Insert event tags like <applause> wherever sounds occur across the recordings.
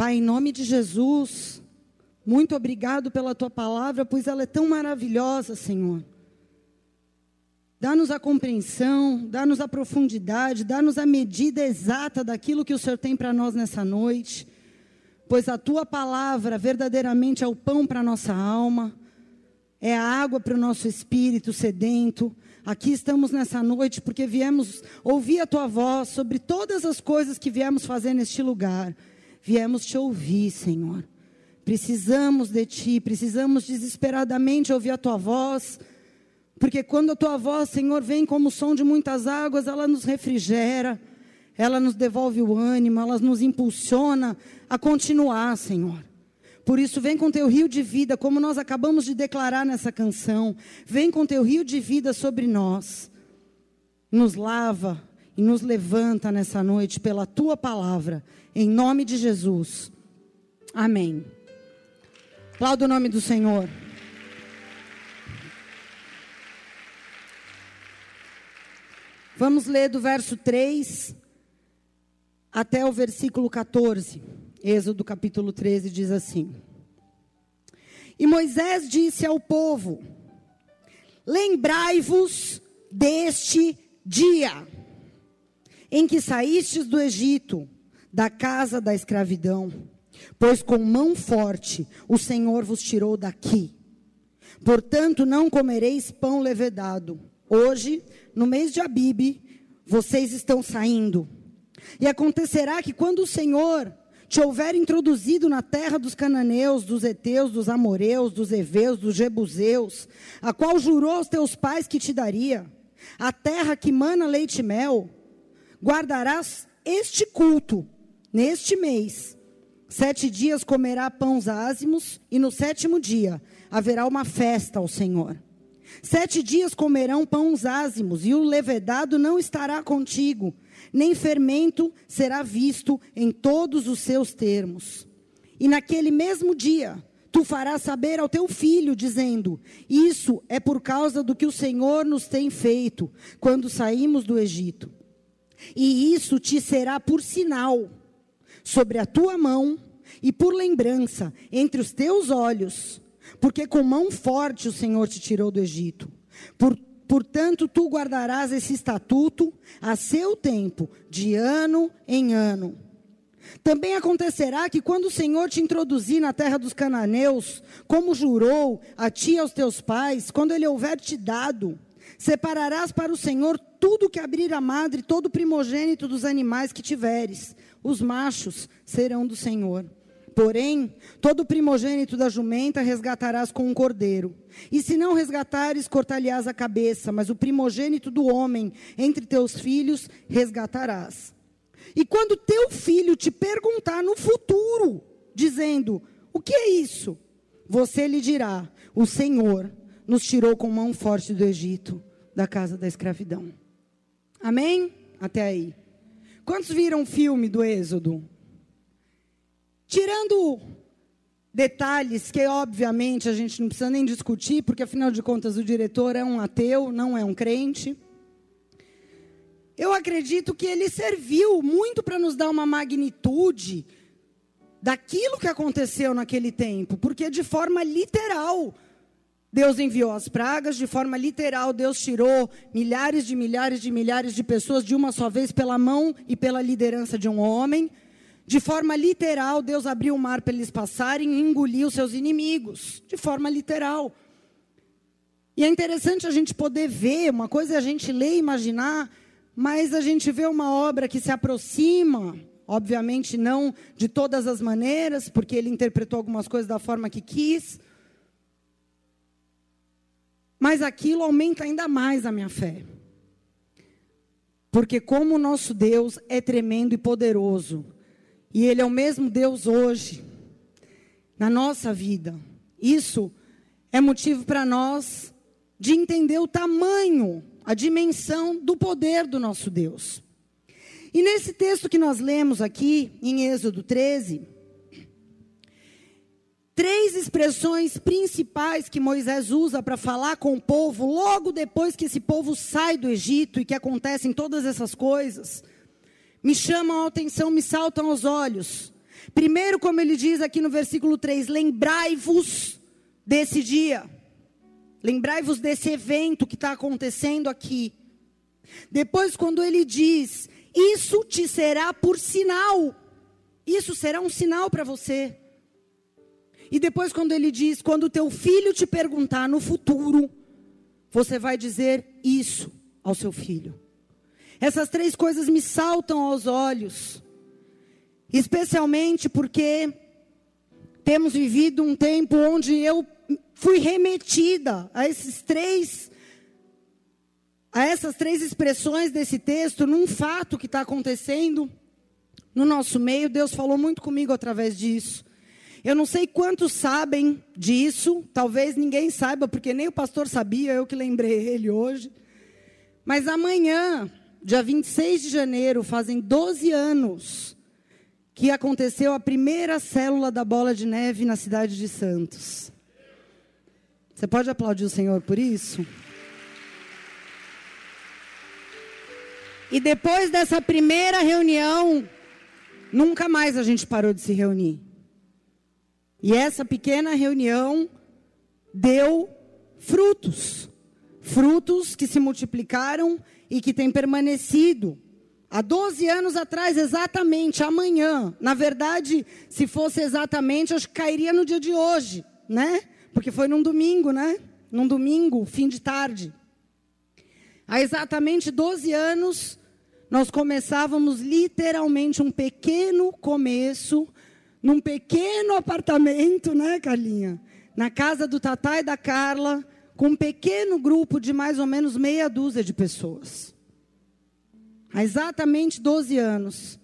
Pai, em nome de Jesus, muito obrigado pela tua palavra, pois ela é tão maravilhosa, Senhor. Dá-nos a compreensão, dá-nos a profundidade, dá-nos a medida exata daquilo que o Senhor tem para nós nessa noite, pois a tua palavra verdadeiramente é o pão para a nossa alma, é a água para o nosso espírito sedento. Aqui estamos nessa noite porque viemos ouvir a tua voz sobre todas as coisas que viemos fazer neste lugar. Viemos te ouvir, Senhor. Precisamos de ti, precisamos desesperadamente ouvir a tua voz, porque quando a tua voz, Senhor, vem como o som de muitas águas, ela nos refrigera, ela nos devolve o ânimo, ela nos impulsiona a continuar, Senhor. Por isso, vem com teu rio de vida, como nós acabamos de declarar nessa canção. Vem com teu rio de vida sobre nós. Nos lava e nos levanta nessa noite pela tua palavra, em nome de Jesus. Amém. Aplauda o nome do Senhor. Vamos ler do verso 3 até o versículo 14. Êxodo capítulo 13 diz assim: E Moisés disse ao povo: Lembrai-vos deste dia em que saístes do Egito, da casa da escravidão, pois com mão forte o Senhor vos tirou daqui. Portanto, não comereis pão levedado. Hoje, no mês de Abibe, vocês estão saindo. E acontecerá que quando o Senhor te houver introduzido na terra dos cananeus, dos heteus, dos amoreus, dos heveus, dos jebuseus, a qual jurou aos teus pais que te daria, a terra que mana leite e mel, guardarás este culto neste mês. Sete dias comerá pães ázimos, e no sétimo dia haverá uma festa ao Senhor. Sete dias comerão pães ázimos, e o levedado não estará contigo, nem fermento será visto em todos os seus termos. E naquele mesmo dia, tu farás saber ao teu filho, dizendo: Isso é por causa do que o Senhor nos tem feito quando saímos do Egito. E isso te será por sinal sobre a tua mão e por lembrança entre os teus olhos, porque com mão forte o Senhor te tirou do Egito. Por Portanto, tu guardarás esse estatuto a seu tempo, de ano em ano. Também acontecerá que quando o Senhor te introduzir na terra dos cananeus, como jurou a ti e aos teus pais, quando ele houver te dado, separarás para o Senhor tudo que abrir a madre, todo primogênito dos animais que tiveres. Os machos serão do Senhor. Porém, todo primogênito da jumenta resgatarás com um cordeiro. E se não resgatares, cortar-lhe-ás a cabeça, mas o primogênito do homem entre teus filhos resgatarás. E quando teu filho te perguntar no futuro, dizendo: O que é isso? Você lhe dirá: O Senhor nos tirou com mão forte do Egito, da casa da escravidão. Amém? Até aí. Quantos viram o filme do Êxodo? Tirando detalhes que, obviamente, a gente não precisa nem discutir, porque, afinal de contas, o diretor é um ateu, não é um crente. Eu acredito que ele serviu muito para nos dar uma magnitude daquilo que aconteceu naquele tempo, porque de forma literal, Deus enviou as pragas, de forma literal, Deus tirou milhares de milhares de milhares de pessoas de uma só vez pela mão e pela liderança de um homem. De forma literal, Deus abriu o mar para eles passarem e engoliu seus inimigos. De forma literal. E é interessante a gente poder ver, uma coisa é a gente ler e imaginar, mas a gente vê uma obra que se aproxima, obviamente não de todas as maneiras, porque ele interpretou algumas coisas da forma que quis. Mas aquilo aumenta ainda mais a minha fé. Porque como o nosso Deus é tremendo e poderoso, e Ele é o mesmo Deus hoje, na nossa vida. Isso é motivo para nós de entender o tamanho, a dimensão do poder do nosso Deus. E nesse texto que nós lemos aqui, em Êxodo 13, três expressões principais que Moisés usa para falar com o povo, logo depois que esse povo sai do Egito e que acontecem todas essas coisas me chamam a atenção, me saltam aos olhos. Primeiro, como ele diz aqui no versículo 3, lembrai-vos desse dia. Lembrai-vos desse evento que está acontecendo aqui. Depois, quando ele diz, isso te será por sinal. Isso será um sinal para você. E depois, quando ele diz, quando teu filho te perguntar no futuro, você vai dizer isso ao seu filho. Essas três coisas me saltam aos olhos, especialmente porque temos vivido um tempo onde eu fui remetida a esses três a essas três expressões desse texto num fato que está acontecendo no nosso meio. Deus falou muito comigo através disso. Eu não sei quantos sabem disso, talvez ninguém saiba, porque nem o pastor sabia, eu que lembrei <laughs> ele hoje. Mas amanhã, dia 26 de janeiro, fazem 12 anos que aconteceu a primeira célula da bola de neve na cidade de Santos. Você pode aplaudir o Senhor por isso? E depois dessa primeira reunião, nunca mais a gente parou de se reunir. E essa pequena reunião deu frutos. Frutos que se multiplicaram e que têm permanecido. Há 12 anos atrás, exatamente, amanhã. Na verdade, se fosse exatamente, acho que cairia no dia de hoje, né? Porque foi num domingo, né? Num domingo, fim de tarde. Há exatamente 12 anos, nós começávamos literalmente um pequeno começo num pequeno apartamento, né, Carlinha? Na casa do Tatá e da Carla, com um pequeno grupo de mais ou menos meia dúzia de pessoas. Há exatamente 12 anos.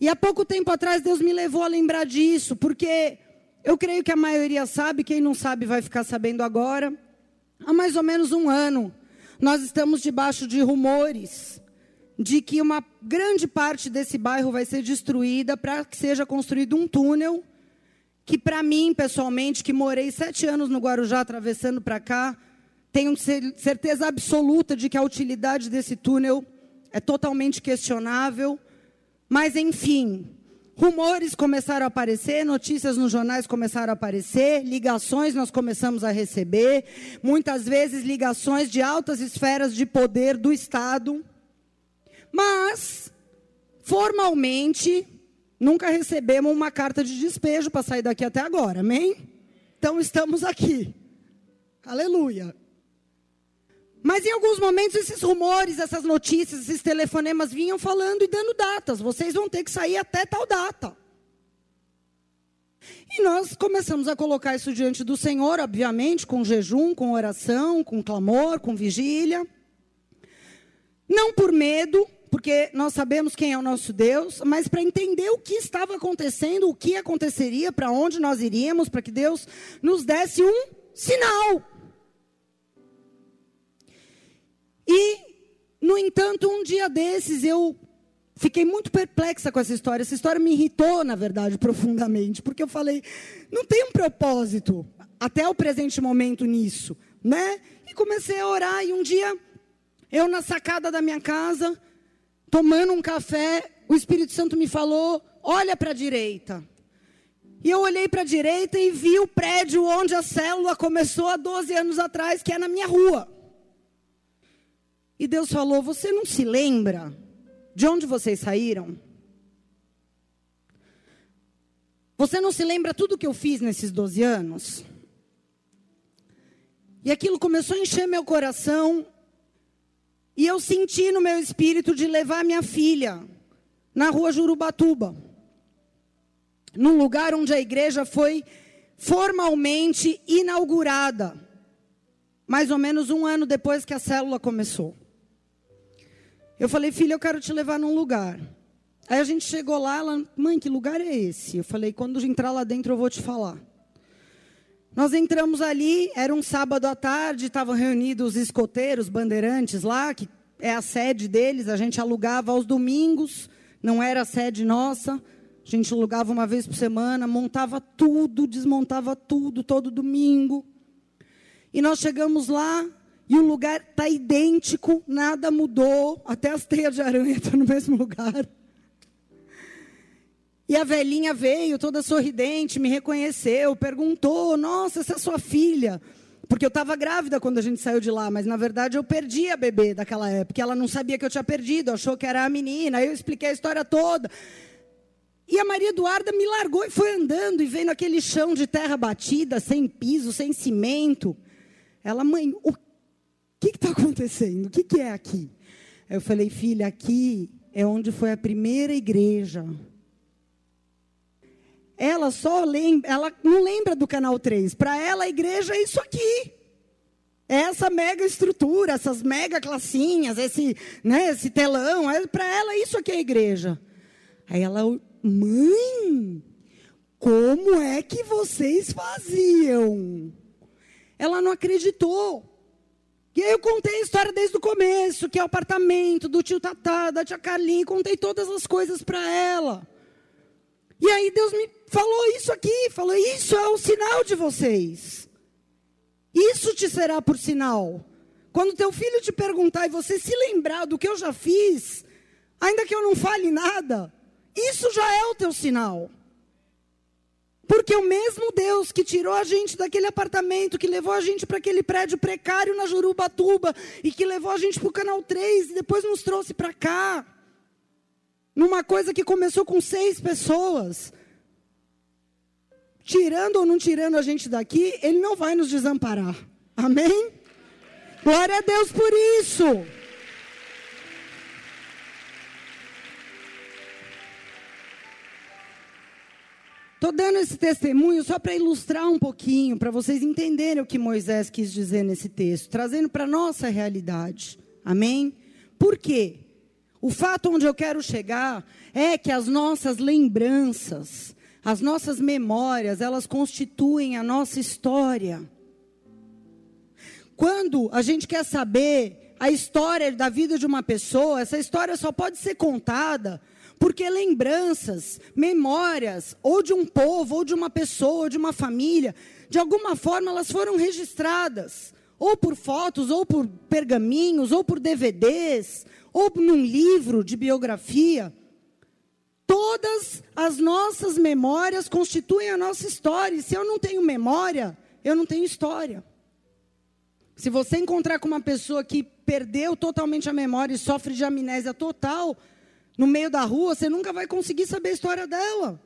E há pouco tempo atrás Deus me levou a lembrar disso, porque eu creio que a maioria sabe, quem não sabe vai ficar sabendo agora. Há mais ou menos um ano, nós estamos debaixo de rumores de que uma grande parte desse bairro vai ser destruída para que seja construído um túnel que para mim, pessoalmente, que morei sete anos no Guarujá atravessando para cá, tenho certeza absoluta de que a utilidade desse túnel é totalmente questionável. Mas, enfim, rumores começaram a aparecer, notícias nos jornais começaram a aparecer, ligações nós começamos a receber, muitas vezes ligações de altas esferas de poder do Estado mas, formalmente, nunca recebemos uma carta de despejo para sair daqui até agora, amém? Então estamos aqui. Aleluia. Mas em alguns momentos esses rumores, essas notícias, esses telefonemas vinham falando e dando datas. Vocês vão ter que sair até tal data. E nós começamos a colocar isso diante do Senhor, obviamente, com jejum, com oração, com clamor, com vigília. Não por medo, porque nós sabemos quem é o nosso Deus, mas para entender o que estava acontecendo, o que aconteceria, para onde nós iríamos, para que Deus nos desse um sinal. E, no entanto, um dia desses eu fiquei muito perplexa com essa história. Essa história me irritou, na verdade, <laughs> profundamente, porque eu falei, não tem um propósito até o presente momento nisso, né? E comecei a orar e um dia eu na sacada da minha casa, tomando um café, o Espírito Santo me falou: olha para a direita. E eu olhei para a direita e vi o prédio onde a célula começou há 12 anos atrás, que é na minha rua. E Deus falou: Você não se lembra de onde vocês saíram? Você não se lembra tudo que eu fiz nesses 12 anos? E aquilo começou a encher meu coração. E eu senti no meu espírito de levar minha filha na rua Jurubatuba, num lugar onde a igreja foi formalmente inaugurada, mais ou menos um ano depois que a célula começou. Eu falei, filha, eu quero te levar num lugar. Aí a gente chegou lá, ela, mãe, que lugar é esse? Eu falei, quando entrar lá dentro eu vou te falar. Nós entramos ali, era um sábado à tarde, estavam reunidos os escoteiros, bandeirantes lá, que é a sede deles, a gente alugava aos domingos, não era a sede nossa, a gente alugava uma vez por semana, montava tudo, desmontava tudo, todo domingo. E nós chegamos lá e o lugar está idêntico, nada mudou, até as teias de aranha <laughs> estão no mesmo lugar. E a velhinha veio, toda sorridente, me reconheceu, perguntou: Nossa, essa é sua filha? Porque eu estava grávida quando a gente saiu de lá, mas na verdade eu perdi a bebê daquela época. Ela não sabia que eu tinha perdido, achou que era a menina. Aí eu expliquei a história toda. E a Maria Eduarda me largou e foi andando e vendo aquele chão de terra batida, sem piso, sem cimento. Ela, mãe, o que está acontecendo? O que, que é aqui? Eu falei, filha, aqui é onde foi a primeira igreja. Ela só lembra, ela não lembra do canal 3. Para ela, a igreja é isso aqui. É essa mega estrutura, essas mega classinhas, esse, né, esse telão. É, Para ela, isso aqui é a igreja. Aí ela Mãe, como é que vocês faziam? Ela não acreditou. E aí eu contei a história desde o começo, que é o apartamento do tio Tatá, da tia Carlinha, contei todas as coisas para ela. E aí Deus me falou isso aqui, falou: "Isso é o sinal de vocês. Isso te será por sinal. Quando teu filho te perguntar e você se lembrar do que eu já fiz, ainda que eu não fale nada, isso já é o teu sinal. Porque o mesmo Deus que tirou a gente daquele apartamento, que levou a gente para aquele prédio precário na Jurubatuba, e que levou a gente para o Canal 3, e depois nos trouxe para cá, numa coisa que começou com seis pessoas, tirando ou não tirando a gente daqui, Ele não vai nos desamparar. Amém? Glória a Deus por isso. Estou dando esse testemunho só para ilustrar um pouquinho, para vocês entenderem o que Moisés quis dizer nesse texto, trazendo para a nossa realidade. Amém? Por quê? O fato onde eu quero chegar é que as nossas lembranças, as nossas memórias, elas constituem a nossa história. Quando a gente quer saber a história da vida de uma pessoa, essa história só pode ser contada porque lembranças, memórias, ou de um povo, ou de uma pessoa, ou de uma família, de alguma forma elas foram registradas, ou por fotos, ou por pergaminhos, ou por DVDs, ou num livro de biografia. Todas as nossas memórias constituem a nossa história. E se eu não tenho memória, eu não tenho história. Se você encontrar com uma pessoa que perdeu totalmente a memória e sofre de amnésia total, no meio da rua, você nunca vai conseguir saber a história dela.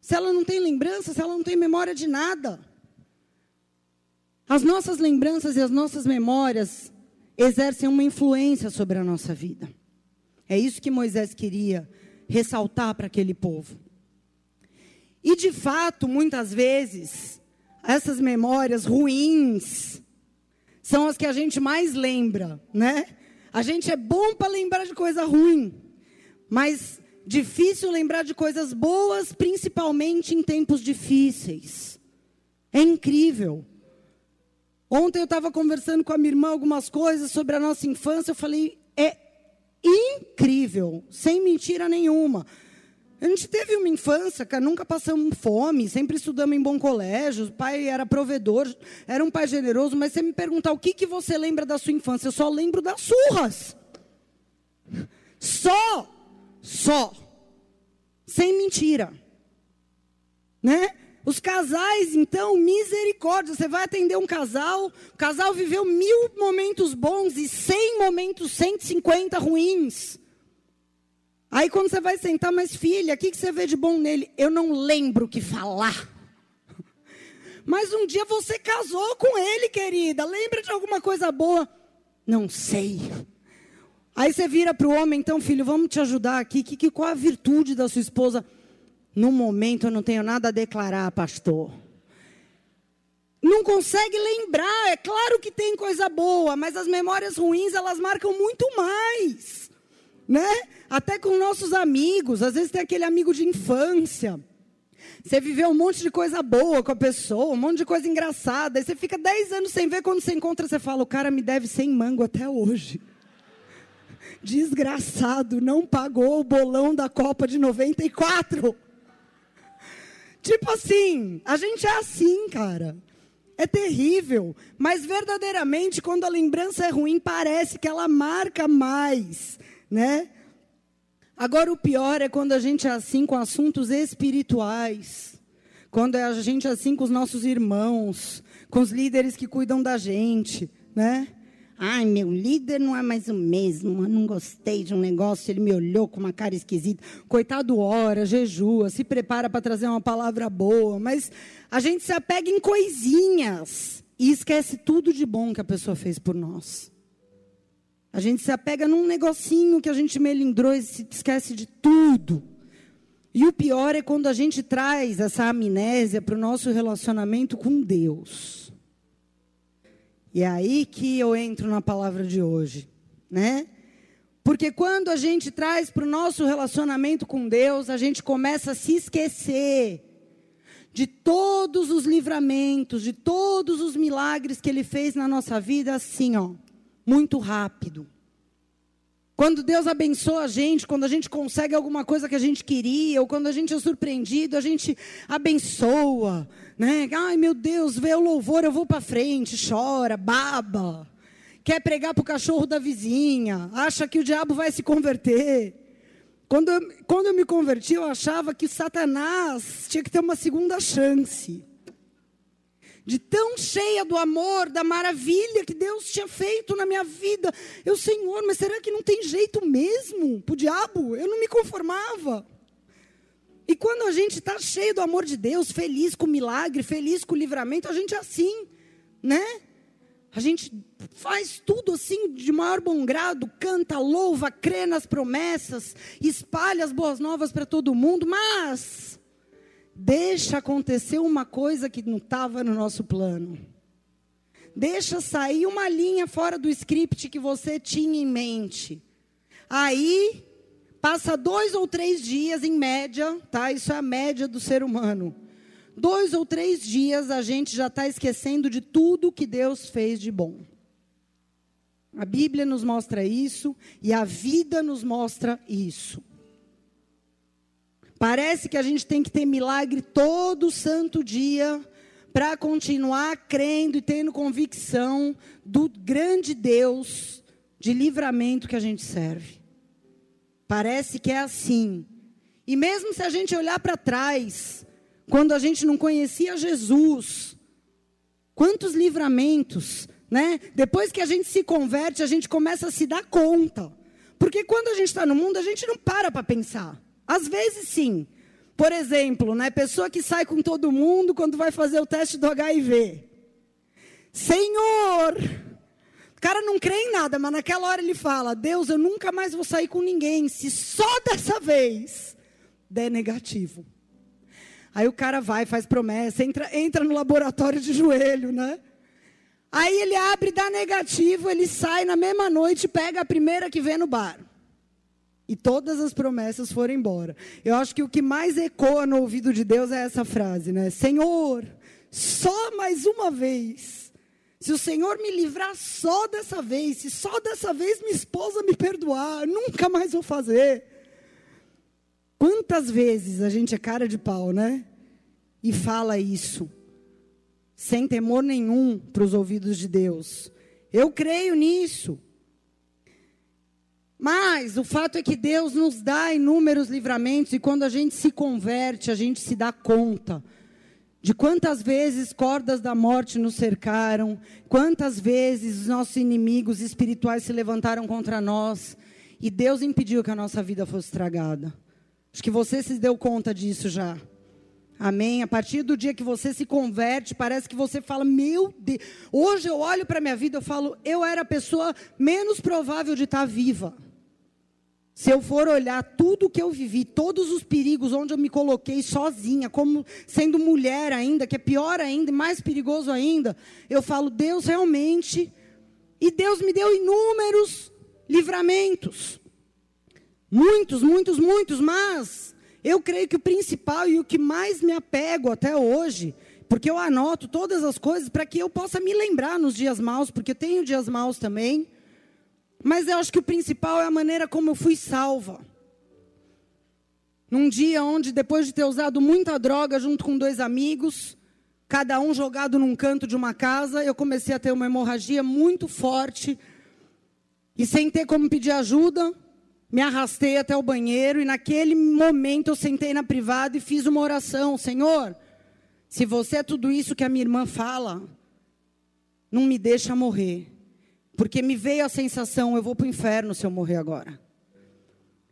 Se ela não tem lembrança, se ela não tem memória de nada. As nossas lembranças e as nossas memórias exercem uma influência sobre a nossa vida. É isso que Moisés queria ressaltar para aquele povo. E de fato, muitas vezes, essas memórias ruins são as que a gente mais lembra, né? A gente é bom para lembrar de coisa ruim. Mas difícil lembrar de coisas boas, principalmente em tempos difíceis. É incrível. Ontem eu estava conversando com a minha irmã algumas coisas sobre a nossa infância. Eu falei, é incrível, sem mentira nenhuma. A gente teve uma infância, cara, nunca passamos fome, sempre estudamos em bom colégio, o pai era provedor, era um pai generoso, mas você me perguntar o que, que você lembra da sua infância, eu só lembro das surras. Só só. Sem mentira. Né? Os casais, então, misericórdia. Você vai atender um casal, o casal viveu mil momentos bons e cem momentos, 150 ruins. Aí quando você vai sentar, mas filha, o que, que você vê de bom nele? Eu não lembro o que falar. <laughs> Mas um dia você casou com ele, querida. Lembra de alguma coisa boa? Não sei. Aí você vira para o homem, então, filho, vamos te ajudar aqui. Que, que, qual a virtude da sua esposa? No momento eu não tenho nada a declarar, pastor. Não consegue lembrar. É claro que tem coisa boa, mas as memórias ruins elas marcam muito mais, né? Até com nossos amigos. Às vezes tem aquele amigo de infância. Você viveu um monte de coisa boa com a pessoa, um monte de coisa engraçada. Aí você fica 10 anos sem ver, quando você encontra, você fala: o cara me deve 100 mango até hoje desgraçado, não pagou o bolão da Copa de 94. Tipo assim, a gente é assim, cara. É terrível, mas verdadeiramente quando a lembrança é ruim, parece que ela marca mais, né? Agora, o pior é quando a gente é assim com assuntos espirituais. Quando a gente é assim com os nossos irmãos, com os líderes que cuidam da gente, né? Ai, meu líder não é mais o mesmo. Eu não gostei de um negócio, ele me olhou com uma cara esquisita. Coitado, ora, jejua, se prepara para trazer uma palavra boa. Mas a gente se apega em coisinhas e esquece tudo de bom que a pessoa fez por nós. A gente se apega num negocinho que a gente melindrou e se esquece de tudo. E o pior é quando a gente traz essa amnésia para o nosso relacionamento com Deus. E é aí que eu entro na palavra de hoje, né? Porque quando a gente traz para o nosso relacionamento com Deus, a gente começa a se esquecer de todos os livramentos, de todos os milagres que Ele fez na nossa vida, assim, ó, muito rápido. Quando Deus abençoa a gente, quando a gente consegue alguma coisa que a gente queria, ou quando a gente é surpreendido, a gente abençoa, né? Ai, meu Deus, vê o louvor, eu vou para frente, chora, baba. Quer pregar para o cachorro da vizinha, acha que o diabo vai se converter. Quando eu, quando eu me converti, eu achava que Satanás tinha que ter uma segunda chance de tão cheia do amor, da maravilha que Deus tinha feito na minha vida. Eu, Senhor, mas será que não tem jeito mesmo para o diabo? Eu não me conformava. E quando a gente está cheio do amor de Deus, feliz com o milagre, feliz com o livramento, a gente é assim, né? A gente faz tudo assim de maior bom grado, canta, louva, crê nas promessas, espalha as boas novas para todo mundo, mas Deixa acontecer uma coisa que não estava no nosso plano. Deixa sair uma linha fora do script que você tinha em mente. Aí, passa dois ou três dias em média, tá? Isso é a média do ser humano. Dois ou três dias a gente já está esquecendo de tudo que Deus fez de bom. A Bíblia nos mostra isso e a vida nos mostra isso. Parece que a gente tem que ter milagre todo santo dia para continuar crendo e tendo convicção do grande Deus de livramento que a gente serve. Parece que é assim. E mesmo se a gente olhar para trás, quando a gente não conhecia Jesus, quantos livramentos, né? Depois que a gente se converte, a gente começa a se dar conta. Porque quando a gente está no mundo, a gente não para para pensar. Às vezes sim. Por exemplo, né, pessoa que sai com todo mundo quando vai fazer o teste do HIV. Senhor! O cara não crê em nada, mas naquela hora ele fala: Deus, eu nunca mais vou sair com ninguém, se só dessa vez der negativo. Aí o cara vai, faz promessa, entra, entra no laboratório de joelho, né? Aí ele abre, dá negativo, ele sai na mesma noite, pega a primeira que vê no bar. E todas as promessas foram embora. Eu acho que o que mais ecoa no ouvido de Deus é essa frase, né? Senhor, só mais uma vez. Se o Senhor me livrar só dessa vez, se só dessa vez minha esposa me perdoar, nunca mais vou fazer. Quantas vezes a gente é cara de pau, né? E fala isso, sem temor nenhum para os ouvidos de Deus. Eu creio nisso. Mas o fato é que Deus nos dá inúmeros livramentos e quando a gente se converte, a gente se dá conta de quantas vezes cordas da morte nos cercaram, quantas vezes os nossos inimigos espirituais se levantaram contra nós e Deus impediu que a nossa vida fosse estragada. Acho que você se deu conta disso já. Amém? A partir do dia que você se converte, parece que você fala: Meu Deus. Hoje eu olho para a minha vida, eu falo: Eu era a pessoa menos provável de estar viva. Se eu for olhar tudo que eu vivi, todos os perigos onde eu me coloquei sozinha, como sendo mulher ainda, que é pior ainda e mais perigoso ainda, eu falo, Deus realmente. E Deus me deu inúmeros livramentos. Muitos, muitos, muitos, mas eu creio que o principal e o que mais me apego até hoje, porque eu anoto todas as coisas para que eu possa me lembrar nos dias maus, porque eu tenho dias maus também. Mas eu acho que o principal é a maneira como eu fui salva. Num dia onde, depois de ter usado muita droga junto com dois amigos, cada um jogado num canto de uma casa, eu comecei a ter uma hemorragia muito forte. E sem ter como pedir ajuda, me arrastei até o banheiro e naquele momento eu sentei na privada e fiz uma oração: Senhor, se você é tudo isso que a minha irmã fala, não me deixa morrer. Porque me veio a sensação, eu vou para o inferno se eu morrer agora.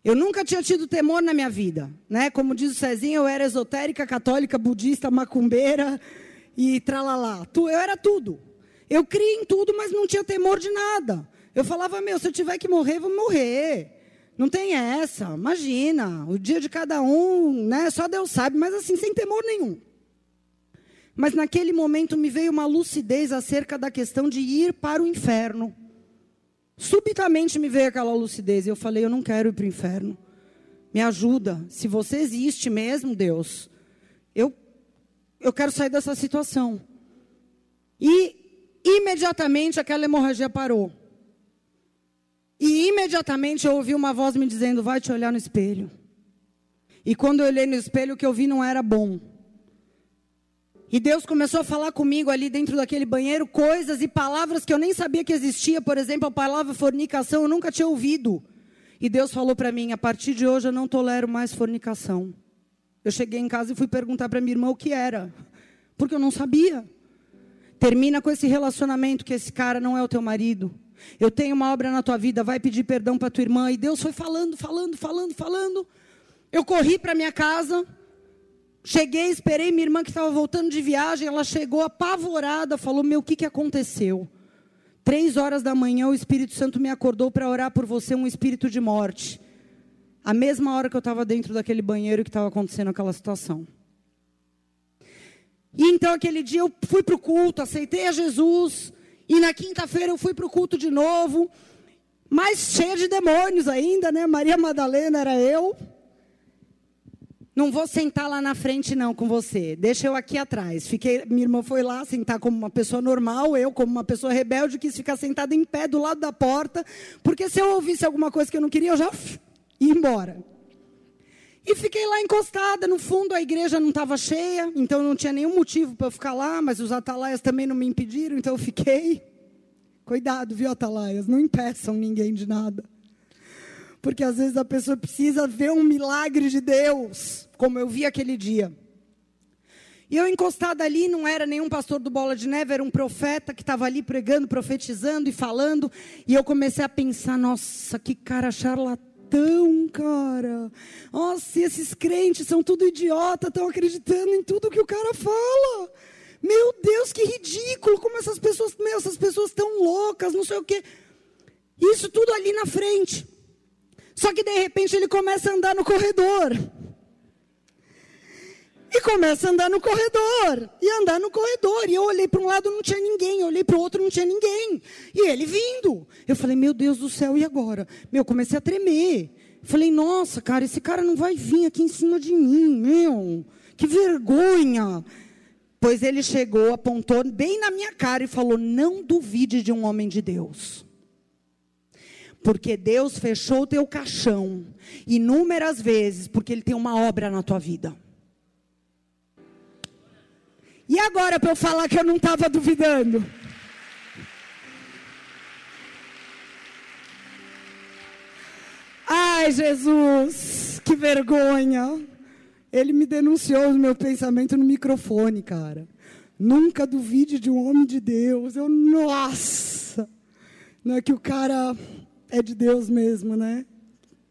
Eu nunca tinha tido temor na minha vida, né? Como diz o Cezinho, eu era esotérica, católica, budista, macumbeira e tralalá. Eu era tudo. Eu criei em tudo, mas não tinha temor de nada. Eu falava, meu, se eu tiver que morrer, vou morrer. Não tem essa, imagina, o dia de cada um, né? Só Deus sabe, mas assim, sem temor nenhum. Mas naquele momento me veio uma lucidez acerca da questão de ir para o inferno. Subitamente me veio aquela lucidez e eu falei: eu não quero ir para o inferno. Me ajuda. Se você existe mesmo, Deus, eu, eu quero sair dessa situação. E imediatamente aquela hemorragia parou. E imediatamente eu ouvi uma voz me dizendo: vai te olhar no espelho. E quando eu olhei no espelho, o que eu vi não era bom. E Deus começou a falar comigo ali dentro daquele banheiro coisas e palavras que eu nem sabia que existia. Por exemplo, a palavra fornicação eu nunca tinha ouvido. E Deus falou para mim: a partir de hoje eu não tolero mais fornicação. Eu cheguei em casa e fui perguntar para minha irmã o que era, porque eu não sabia. Termina com esse relacionamento que esse cara não é o teu marido. Eu tenho uma obra na tua vida, vai pedir perdão para tua irmã. E Deus foi falando, falando, falando, falando. Eu corri para minha casa. Cheguei, esperei minha irmã que estava voltando de viagem. Ela chegou apavorada, falou: Meu, o que, que aconteceu? Três horas da manhã, o Espírito Santo me acordou para orar por você, um espírito de morte. A mesma hora que eu estava dentro daquele banheiro que estava acontecendo aquela situação. E então, aquele dia, eu fui para o culto, aceitei a Jesus. E na quinta-feira eu fui para o culto de novo, mais cheia de demônios ainda, né? Maria Madalena era eu. Não vou sentar lá na frente não com você. Deixa eu aqui atrás. Fiquei, minha irmã foi lá sentar como uma pessoa normal, eu como uma pessoa rebelde quis ficar sentada em pé do lado da porta, porque se eu ouvisse alguma coisa que eu não queria, eu já ia embora. E fiquei lá encostada, no fundo a igreja não estava cheia, então não tinha nenhum motivo para eu ficar lá, mas os atalaias também não me impediram, então eu fiquei. Cuidado, viu, atalaias? Não impeçam ninguém de nada. Porque às vezes a pessoa precisa ver um milagre de Deus, como eu vi aquele dia. E eu encostada ali, não era nenhum pastor do Bola de Neve, era um profeta que estava ali pregando, profetizando e falando. E eu comecei a pensar: nossa, que cara charlatão cristão, cara. Nossa, esses crentes são tudo idiota, estão acreditando em tudo que o cara fala. Meu Deus, que ridículo, como essas pessoas, meu, essas pessoas estão loucas, não sei o quê. Isso tudo ali na frente. Só que de repente ele começa a andar no corredor. E começa a andar no corredor. E andar no corredor. E eu olhei para um lado, não tinha ninguém. Eu olhei para o outro, não tinha ninguém. E ele vindo. Eu falei, meu Deus do céu, e agora? Meu, comecei a tremer. Falei, nossa, cara, esse cara não vai vir aqui em cima de mim, meu. Que vergonha. Pois ele chegou, apontou bem na minha cara e falou: Não duvide de um homem de Deus. Porque Deus fechou o teu caixão inúmeras vezes, porque Ele tem uma obra na tua vida. E agora para eu falar que eu não estava duvidando? Ai, Jesus, que vergonha. Ele me denunciou o meu pensamento no microfone, cara. Nunca duvide de um homem de Deus. Eu, nossa! Não é que o cara é de Deus mesmo, né?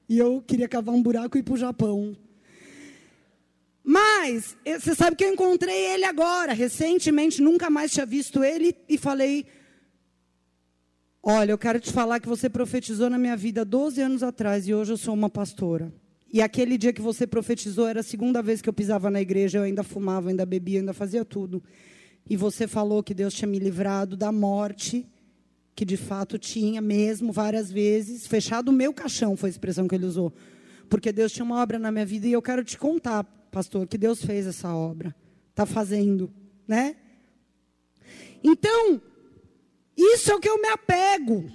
E eu queria cavar um buraco e ir para o Japão. Mas, você sabe que eu encontrei ele agora, recentemente, nunca mais tinha visto ele, e falei: Olha, eu quero te falar que você profetizou na minha vida 12 anos atrás, e hoje eu sou uma pastora. E aquele dia que você profetizou era a segunda vez que eu pisava na igreja, eu ainda fumava, ainda bebia, ainda fazia tudo. E você falou que Deus tinha me livrado da morte, que de fato tinha mesmo várias vezes, fechado o meu caixão, foi a expressão que ele usou. Porque Deus tinha uma obra na minha vida e eu quero te contar pastor, que Deus fez essa obra, está fazendo, né? Então, isso é o que eu me apego.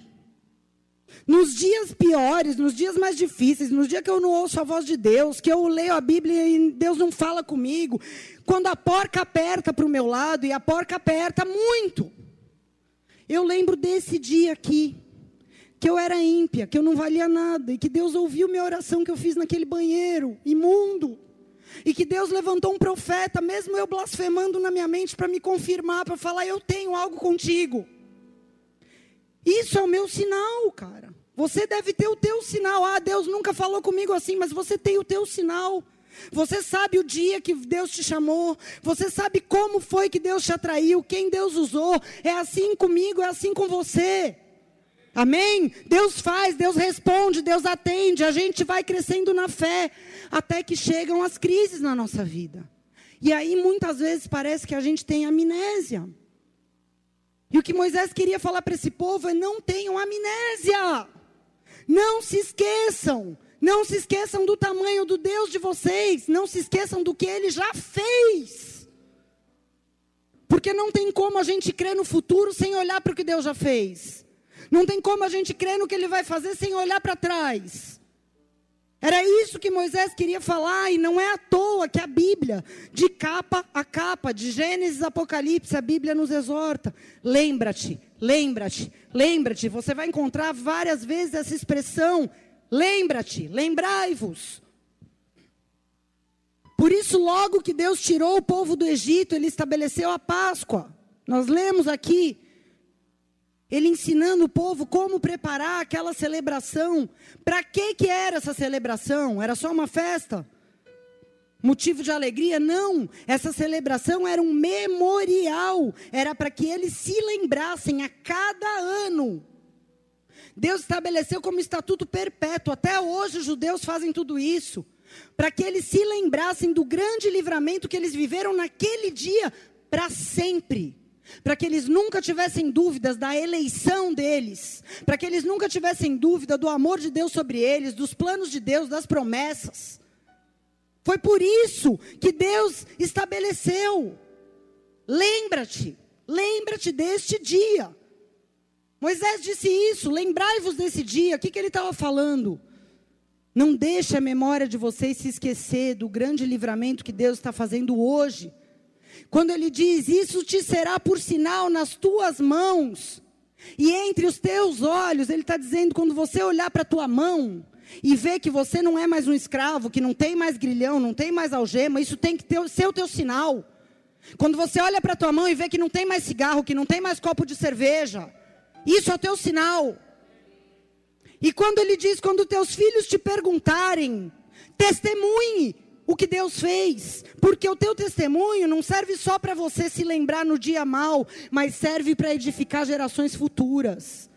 Nos dias piores, nos dias mais difíceis, nos dias que eu não ouço a voz de Deus, que eu leio a Bíblia e Deus não fala comigo, quando a porca aperta para o meu lado, e a porca aperta muito. Eu lembro desse dia aqui, que eu era ímpia, que eu não valia nada, e que Deus ouviu minha oração que eu fiz naquele banheiro imundo. E que Deus levantou um profeta, mesmo eu blasfemando na minha mente, para me confirmar, para falar: eu tenho algo contigo. Isso é o meu sinal, cara. Você deve ter o teu sinal. Ah, Deus nunca falou comigo assim, mas você tem o teu sinal. Você sabe o dia que Deus te chamou, você sabe como foi que Deus te atraiu, quem Deus usou. É assim comigo, é assim com você. Amém? Deus faz, Deus responde, Deus atende, a gente vai crescendo na fé, até que chegam as crises na nossa vida. E aí muitas vezes parece que a gente tem amnésia. E o que Moisés queria falar para esse povo é: não tenham amnésia, não se esqueçam, não se esqueçam do tamanho do Deus de vocês, não se esqueçam do que ele já fez. Porque não tem como a gente crer no futuro sem olhar para o que Deus já fez. Não tem como a gente crer no que ele vai fazer sem olhar para trás. Era isso que Moisés queria falar, e não é à toa que a Bíblia, de capa a capa, de Gênesis a Apocalipse, a Bíblia nos exorta. Lembra-te, lembra-te, lembra-te. Você vai encontrar várias vezes essa expressão: lembra-te, lembrai-vos. Por isso, logo que Deus tirou o povo do Egito, ele estabeleceu a Páscoa. Nós lemos aqui ele ensinando o povo como preparar aquela celebração. Para que que era essa celebração? Era só uma festa? Motivo de alegria? Não. Essa celebração era um memorial. Era para que eles se lembrassem a cada ano. Deus estabeleceu como estatuto perpétuo. Até hoje os judeus fazem tudo isso. Para que eles se lembrassem do grande livramento que eles viveram naquele dia para sempre para que eles nunca tivessem dúvidas da eleição deles, para que eles nunca tivessem dúvida do amor de Deus sobre eles, dos planos de Deus, das promessas. Foi por isso que Deus estabeleceu. Lembra-te, lembra-te deste dia. Moisés disse isso, lembrai-vos desse dia. O que, que ele estava falando? Não deixe a memória de vocês se esquecer do grande livramento que Deus está fazendo hoje quando ele diz: Isso te será por sinal nas tuas mãos e entre os teus olhos, ele está dizendo: quando você olhar para a tua mão e ver que você não é mais um escravo, que não tem mais grilhão, não tem mais algema, isso tem que ter, ser o teu sinal. Quando você olha para a tua mão e vê que não tem mais cigarro, que não tem mais copo de cerveja, isso é o teu sinal. E quando ele diz: quando teus filhos te perguntarem, testemunhe o que Deus fez, porque o teu testemunho não serve só para você se lembrar no dia mal, mas serve para edificar gerações futuras.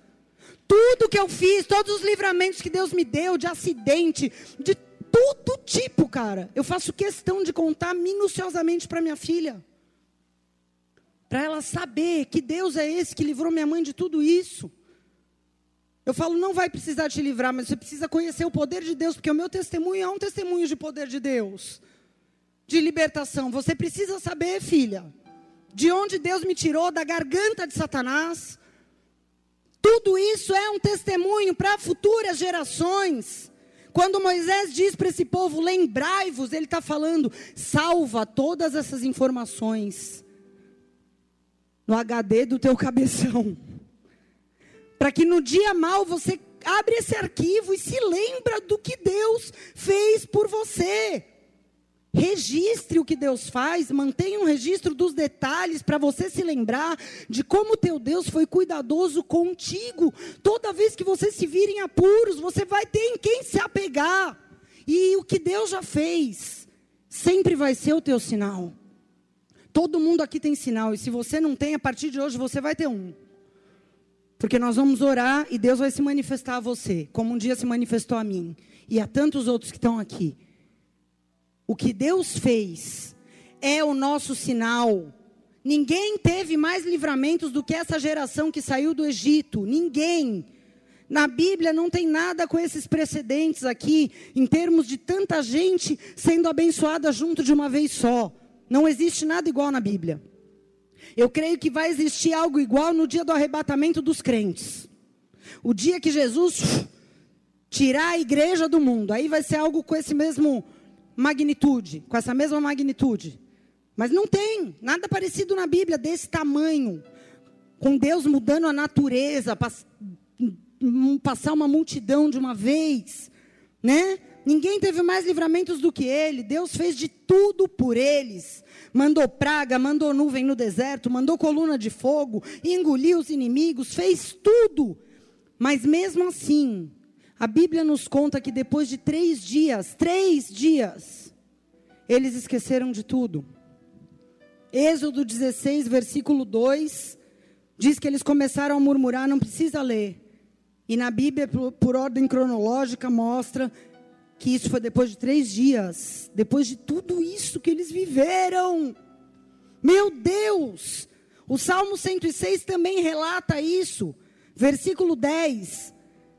Tudo que eu fiz, todos os livramentos que Deus me deu, de acidente, de todo tipo, cara, eu faço questão de contar minuciosamente para minha filha. Para ela saber que Deus é esse que livrou minha mãe de tudo isso. Eu falo, não vai precisar te livrar, mas você precisa conhecer o poder de Deus, porque o meu testemunho é um testemunho de poder de Deus, de libertação. Você precisa saber, filha, de onde Deus me tirou, da garganta de Satanás. Tudo isso é um testemunho para futuras gerações. Quando Moisés diz para esse povo, lembrai-vos, ele está falando, salva todas essas informações no HD do teu cabeção. Para que no dia mal você abre esse arquivo e se lembra do que Deus fez por você. Registre o que Deus faz, mantenha um registro dos detalhes para você se lembrar de como teu Deus foi cuidadoso contigo. Toda vez que você se vir em apuros, você vai ter em quem se apegar. E o que Deus já fez sempre vai ser o teu sinal. Todo mundo aqui tem sinal, e se você não tem, a partir de hoje você vai ter um. Porque nós vamos orar e Deus vai se manifestar a você, como um dia se manifestou a mim e a tantos outros que estão aqui. O que Deus fez é o nosso sinal. Ninguém teve mais livramentos do que essa geração que saiu do Egito. Ninguém. Na Bíblia não tem nada com esses precedentes aqui, em termos de tanta gente sendo abençoada junto de uma vez só. Não existe nada igual na Bíblia. Eu creio que vai existir algo igual no dia do arrebatamento dos crentes. O dia que Jesus tirar a igreja do mundo, aí vai ser algo com esse mesmo magnitude, com essa mesma magnitude. Mas não tem nada parecido na Bíblia desse tamanho, com Deus mudando a natureza, passar uma multidão de uma vez, né? Ninguém teve mais livramentos do que ele. Deus fez de tudo por eles. Mandou praga, mandou nuvem no deserto, mandou coluna de fogo, engoliu os inimigos, fez tudo. Mas mesmo assim, a Bíblia nos conta que depois de três dias, três dias, eles esqueceram de tudo. Êxodo 16, versículo 2, diz que eles começaram a murmurar, não precisa ler. E na Bíblia, por, ordem cronológica, mostra que isso foi depois de três dias, depois de tudo isso que eles viveram. Meu Deus! O Salmo 106 também relata isso. Versículo 10.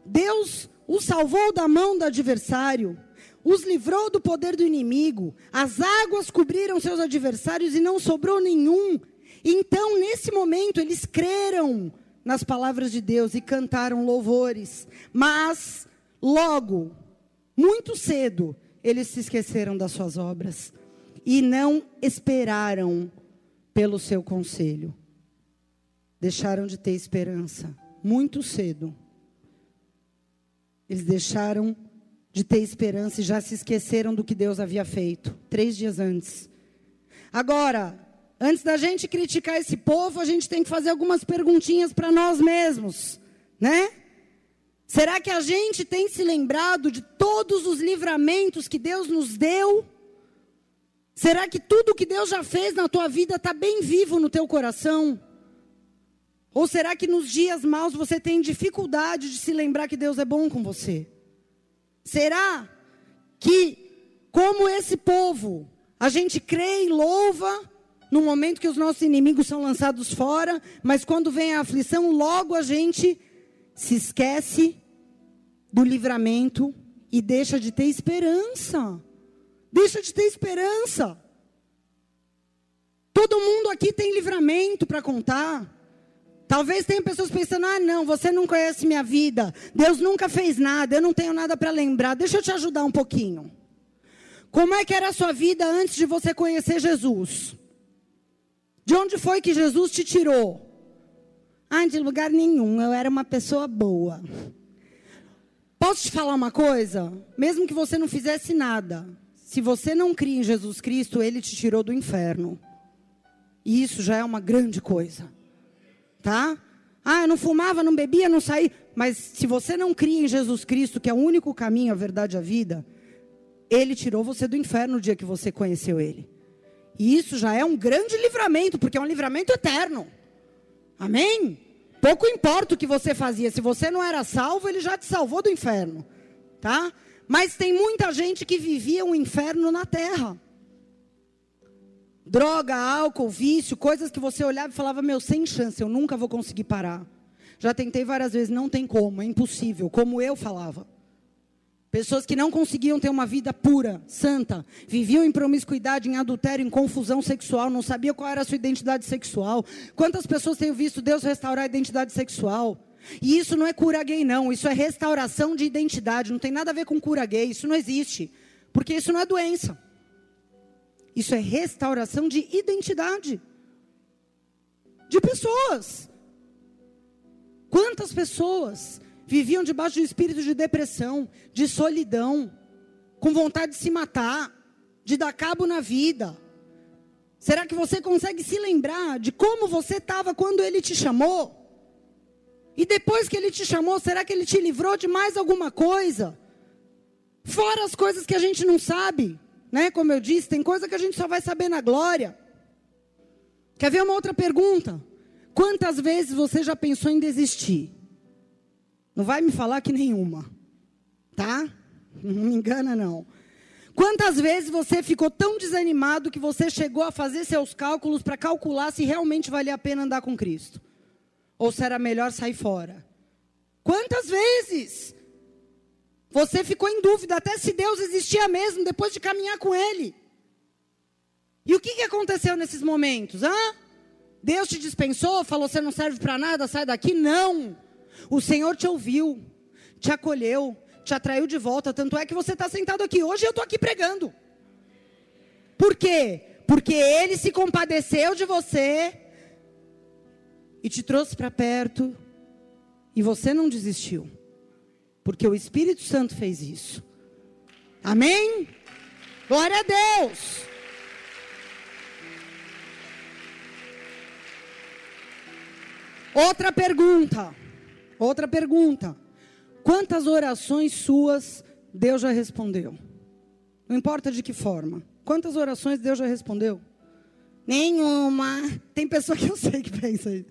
Deus os salvou da mão do adversário, os livrou do poder do inimigo, as águas cobriram seus adversários e não sobrou nenhum. Então, nesse momento, eles creram nas palavras de Deus e cantaram louvores. Mas, logo, muito cedo, eles se esqueceram das suas obras e não esperaram pelo seu conselho. Deixaram de ter esperança muito cedo. Eles deixaram de ter esperança e já se esqueceram do que Deus havia feito três dias antes. Agora, antes da gente criticar esse povo, a gente tem que fazer algumas perguntinhas para nós mesmos, né? Será que a gente tem se lembrado de todos os livramentos que Deus nos deu? Será que tudo que Deus já fez na tua vida está bem vivo no teu coração? Ou será que nos dias maus você tem dificuldade de se lembrar que Deus é bom com você? Será que, como esse povo, a gente crê e louva no momento que os nossos inimigos são lançados fora, mas quando vem a aflição, logo a gente se esquece do livramento e deixa de ter esperança. Deixa de ter esperança. Todo mundo aqui tem livramento para contar. Talvez tenha pessoas pensando: ah, não, você não conhece minha vida. Deus nunca fez nada, eu não tenho nada para lembrar. Deixa eu te ajudar um pouquinho. Como é que era a sua vida antes de você conhecer Jesus? De onde foi que Jesus te tirou? Ah, de lugar nenhum. Eu era uma pessoa boa. Posso te falar uma coisa? Mesmo que você não fizesse nada, se você não cria em Jesus Cristo, ele te tirou do inferno. E isso já é uma grande coisa. Tá? Ah, eu não fumava, não bebia, não saía. Mas se você não cria em Jesus Cristo, que é o único caminho, a verdade e a vida, ele tirou você do inferno no dia que você conheceu ele. E isso já é um grande livramento, porque é um livramento eterno. Amém? Pouco importa o que você fazia, se você não era salvo, ele já te salvou do inferno, tá? Mas tem muita gente que vivia um inferno na terra. Droga, álcool, vício, coisas que você olhava e falava: "Meu, sem chance, eu nunca vou conseguir parar". Já tentei várias vezes, não tem como, é impossível, como eu falava. Pessoas que não conseguiam ter uma vida pura, santa, viviam em promiscuidade, em adultério, em confusão sexual, não sabiam qual era a sua identidade sexual. Quantas pessoas têm visto Deus restaurar a identidade sexual? E isso não é cura gay, não. Isso é restauração de identidade. Não tem nada a ver com cura gay. Isso não existe. Porque isso não é doença. Isso é restauração de identidade. De pessoas. Quantas pessoas viviam debaixo de um espírito de depressão, de solidão, com vontade de se matar, de dar cabo na vida. Será que você consegue se lembrar de como você estava quando ele te chamou? E depois que ele te chamou, será que ele te livrou de mais alguma coisa? Fora as coisas que a gente não sabe, né? Como eu disse, tem coisa que a gente só vai saber na glória. Quer ver uma outra pergunta? Quantas vezes você já pensou em desistir? Não vai me falar que nenhuma. Tá? Não me engana, não. Quantas vezes você ficou tão desanimado que você chegou a fazer seus cálculos para calcular se realmente valia a pena andar com Cristo? Ou se era melhor sair fora? Quantas vezes você ficou em dúvida até se Deus existia mesmo depois de caminhar com Ele? E o que, que aconteceu nesses momentos? Hã? Deus te dispensou, falou: você não serve para nada, sai daqui? Não. O Senhor te ouviu, te acolheu, te atraiu de volta. Tanto é que você está sentado aqui hoje e eu estou aqui pregando. Por quê? Porque Ele se compadeceu de você e te trouxe para perto E você não desistiu. Porque o Espírito Santo fez isso. Amém? Glória a Deus. Outra pergunta. Outra pergunta. Quantas orações suas Deus já respondeu? Não importa de que forma. Quantas orações Deus já respondeu? Nenhuma. Tem pessoa que eu sei que pensa isso.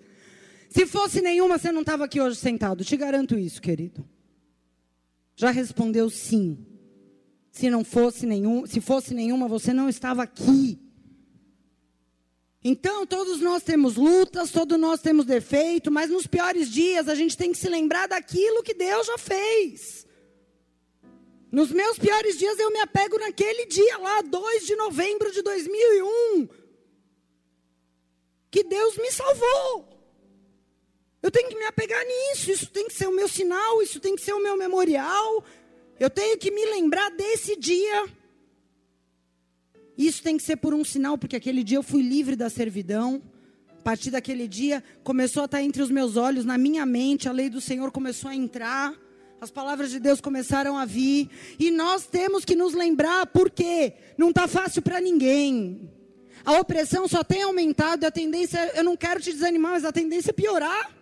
Se fosse nenhuma, você não estava aqui hoje sentado. Te garanto isso, querido. Já respondeu sim. Se não fosse nenhum, se fosse nenhuma, você não estava aqui. Então, todos nós temos lutas, todos nós temos defeito, mas nos piores dias a gente tem que se lembrar daquilo que Deus já fez. Nos meus piores dias eu me apego naquele dia lá, 2 de novembro de 2001, que Deus me salvou. Eu tenho que me apegar nisso, isso tem que ser o meu sinal, isso tem que ser o meu memorial. Eu tenho que me lembrar desse dia. Isso tem que ser por um sinal, porque aquele dia eu fui livre da servidão. A partir daquele dia, começou a estar entre os meus olhos, na minha mente, a lei do Senhor começou a entrar. As palavras de Deus começaram a vir. E nós temos que nos lembrar, porque não está fácil para ninguém. A opressão só tem aumentado, a tendência, eu não quero te desanimar, mas a tendência é piorar.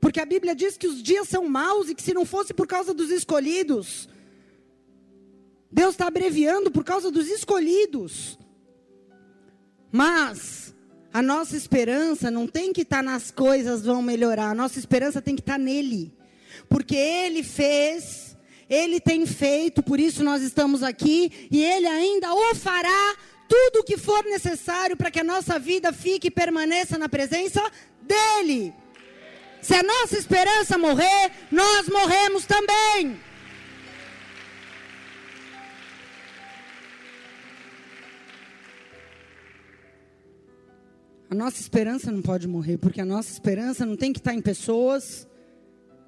Porque a Bíblia diz que os dias são maus e que se não fosse por causa dos escolhidos, Deus está abreviando por causa dos escolhidos. Mas a nossa esperança não tem que estar tá nas coisas vão melhorar. A nossa esperança tem que estar tá nele. Porque ele fez, ele tem feito, por isso nós estamos aqui e ele ainda o fará tudo o que for necessário para que a nossa vida fique e permaneça na presença dele. Se a nossa esperança morrer, nós morremos também. A nossa esperança não pode morrer, porque a nossa esperança não tem que estar em pessoas.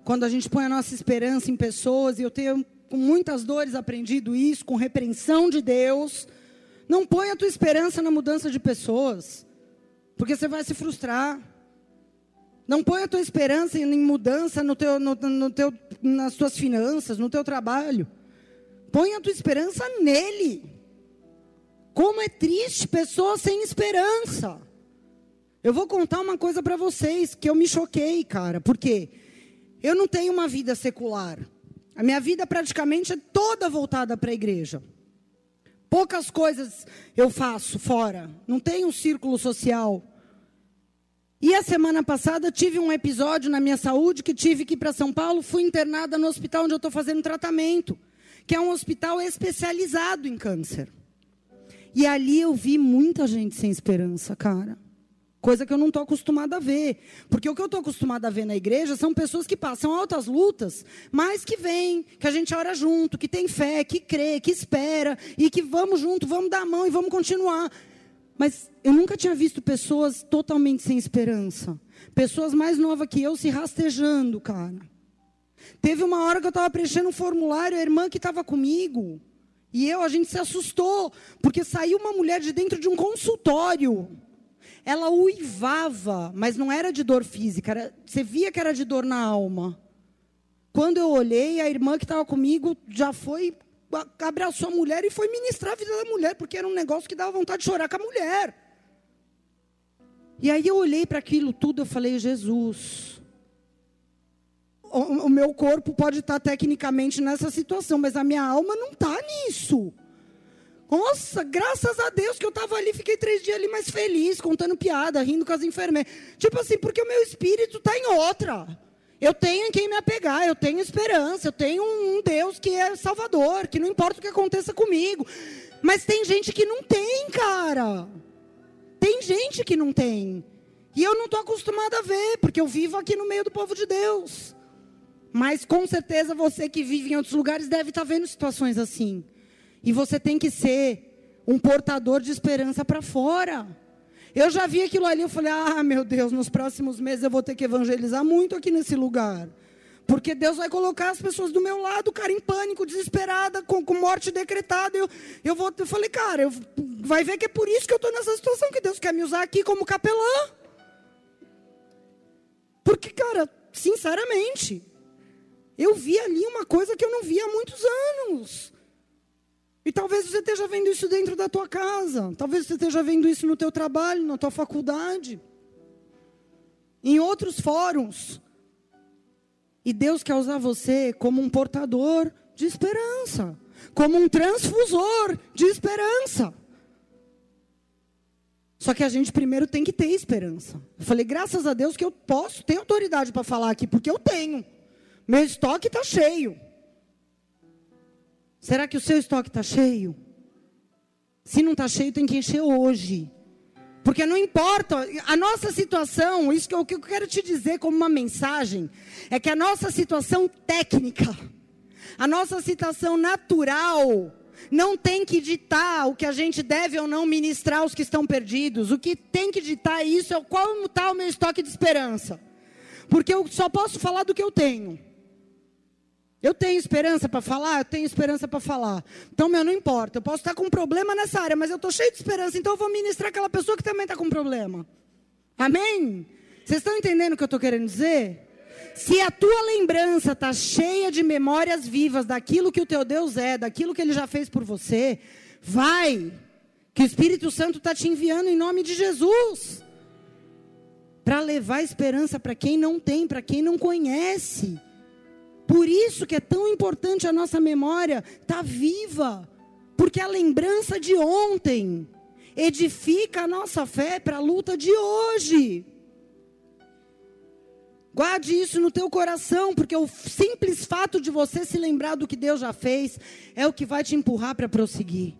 Quando a gente põe a nossa esperança em pessoas, e eu tenho com muitas dores aprendido isso, com repreensão de Deus, não põe a tua esperança na mudança de pessoas, porque você vai se frustrar. Não põe a tua esperança em mudança no teu, no, no teu, nas tuas finanças, no teu trabalho. Põe a tua esperança nele. Como é triste pessoas sem esperança. Eu vou contar uma coisa para vocês que eu me choquei, cara. Porque eu não tenho uma vida secular. A minha vida praticamente é toda voltada para a igreja. Poucas coisas eu faço fora. Não tenho um círculo social. E a semana passada tive um episódio na minha saúde que tive que ir para São Paulo. Fui internada no hospital onde eu estou fazendo tratamento, que é um hospital especializado em câncer. E ali eu vi muita gente sem esperança, cara. Coisa que eu não estou acostumada a ver. Porque o que eu estou acostumada a ver na igreja são pessoas que passam altas lutas, mas que vêm, que a gente ora junto, que tem fé, que crê, que espera, e que vamos junto, vamos dar a mão e vamos continuar. Mas eu nunca tinha visto pessoas totalmente sem esperança. Pessoas mais novas que eu se rastejando, cara. Teve uma hora que eu estava preenchendo um formulário, a irmã que estava comigo, e eu, a gente se assustou, porque saiu uma mulher de dentro de um consultório ela uivava, mas não era de dor física, era, você via que era de dor na alma. Quando eu olhei, a irmã que estava comigo já foi, abraçou a mulher e foi ministrar a vida da mulher, porque era um negócio que dava vontade de chorar com a mulher. E aí eu olhei para aquilo tudo, eu falei, Jesus, o, o meu corpo pode estar tecnicamente nessa situação, mas a minha alma não está nisso. Nossa, graças a Deus que eu estava ali, fiquei três dias ali mais feliz, contando piada, rindo com as enfermeiras. Tipo assim, porque o meu espírito está em outra. Eu tenho em quem me apegar, eu tenho esperança, eu tenho um Deus que é salvador, que não importa o que aconteça comigo. Mas tem gente que não tem, cara. Tem gente que não tem. E eu não estou acostumada a ver, porque eu vivo aqui no meio do povo de Deus. Mas com certeza você que vive em outros lugares deve estar tá vendo situações assim. E você tem que ser um portador de esperança para fora. Eu já vi aquilo ali, eu falei: "Ah, meu Deus, nos próximos meses eu vou ter que evangelizar muito aqui nesse lugar". Porque Deus vai colocar as pessoas do meu lado, cara, em pânico, desesperada, com, com morte decretada. Eu, eu, vou, eu falei, cara, eu, vai ver que é por isso que eu estou nessa situação, que Deus quer me usar aqui como capelã. Porque, cara, sinceramente. Eu vi ali uma coisa que eu não via há muitos anos. E talvez você esteja vendo isso dentro da tua casa, talvez você esteja vendo isso no teu trabalho, na tua faculdade, em outros fóruns. E Deus quer usar você como um portador de esperança, como um transfusor de esperança. Só que a gente primeiro tem que ter esperança. Eu falei, graças a Deus que eu posso, tenho autoridade para falar aqui, porque eu tenho. Meu estoque está cheio. Será que o seu estoque está cheio? Se não está cheio, tem que encher hoje. Porque não importa, a nossa situação, isso que eu, o que eu quero te dizer como uma mensagem, é que a nossa situação técnica, a nossa situação natural, não tem que ditar o que a gente deve ou não ministrar aos que estão perdidos. O que tem que ditar isso é qual está o meu estoque de esperança. Porque eu só posso falar do que eu tenho. Eu tenho esperança para falar? Eu tenho esperança para falar. Então, meu, não importa. Eu posso estar com um problema nessa área, mas eu estou cheio de esperança. Então, eu vou ministrar aquela pessoa que também está com problema. Amém? Vocês estão entendendo o que eu estou querendo dizer? Se a tua lembrança está cheia de memórias vivas daquilo que o teu Deus é, daquilo que ele já fez por você, vai. Que o Espírito Santo está te enviando em nome de Jesus. Para levar esperança para quem não tem, para quem não conhece. Por isso que é tão importante a nossa memória estar tá viva, porque a lembrança de ontem edifica a nossa fé para a luta de hoje. Guarde isso no teu coração, porque o simples fato de você se lembrar do que Deus já fez é o que vai te empurrar para prosseguir.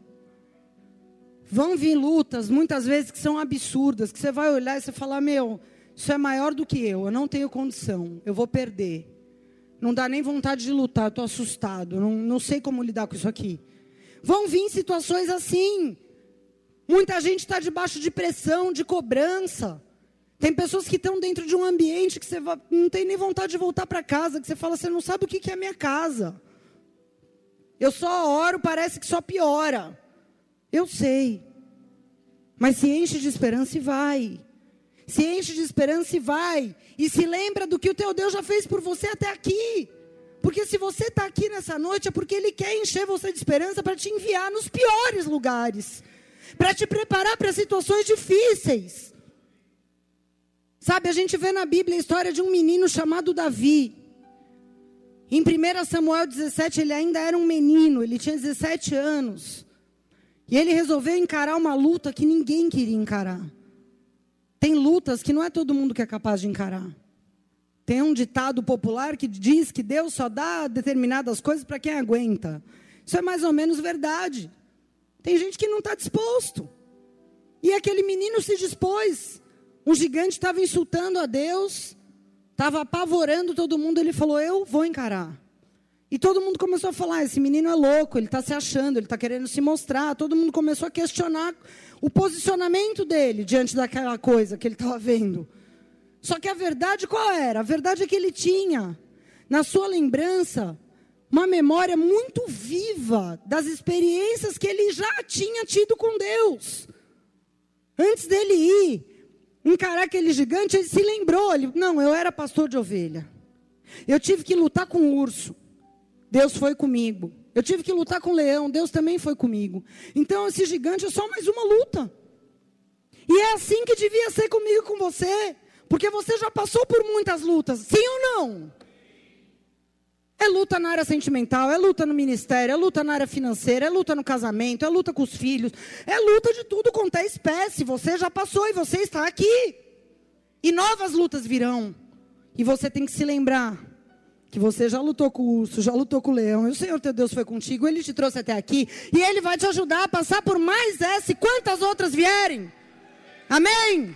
Vão vir lutas, muitas vezes que são absurdas, que você vai olhar e você falar: Meu, isso é maior do que eu, eu não tenho condição, eu vou perder. Não dá nem vontade de lutar, estou assustado, não, não sei como lidar com isso aqui. Vão vir situações assim. Muita gente está debaixo de pressão, de cobrança. Tem pessoas que estão dentro de um ambiente que você não tem nem vontade de voltar para casa, que você fala, você não sabe o que é minha casa. Eu só oro, parece que só piora. Eu sei. Mas se enche de esperança e vai se enche de esperança e vai. E se lembra do que o teu Deus já fez por você até aqui. Porque se você está aqui nessa noite é porque Ele quer encher você de esperança para te enviar nos piores lugares. Para te preparar para situações difíceis. Sabe, a gente vê na Bíblia a história de um menino chamado Davi. Em 1 Samuel 17, ele ainda era um menino, ele tinha 17 anos. E ele resolveu encarar uma luta que ninguém queria encarar. Tem lutas que não é todo mundo que é capaz de encarar. Tem um ditado popular que diz que Deus só dá determinadas coisas para quem aguenta. Isso é mais ou menos verdade. Tem gente que não está disposto. E aquele menino se dispôs. Um gigante estava insultando a Deus, estava apavorando todo mundo. Ele falou: Eu vou encarar. E todo mundo começou a falar: Esse menino é louco, ele está se achando, ele está querendo se mostrar. Todo mundo começou a questionar o posicionamento dele diante daquela coisa que ele estava vendo. Só que a verdade qual era? A verdade é que ele tinha, na sua lembrança, uma memória muito viva das experiências que ele já tinha tido com Deus. Antes dele ir encarar aquele gigante, ele se lembrou: ele, não, eu era pastor de ovelha. Eu tive que lutar com o urso. Deus foi comigo. Eu tive que lutar com o leão, Deus também foi comigo. Então esse gigante é só mais uma luta. E é assim que devia ser comigo com você. Porque você já passou por muitas lutas, sim ou não? É luta na área sentimental, é luta no ministério, é luta na área financeira, é luta no casamento, é luta com os filhos, é luta de tudo quanto é espécie. Você já passou e você está aqui. E novas lutas virão. E você tem que se lembrar que você já lutou com o urso, já lutou com o leão, e o Senhor teu Deus foi contigo, Ele te trouxe até aqui, e Ele vai te ajudar a passar por mais essa e quantas outras vierem. Amém?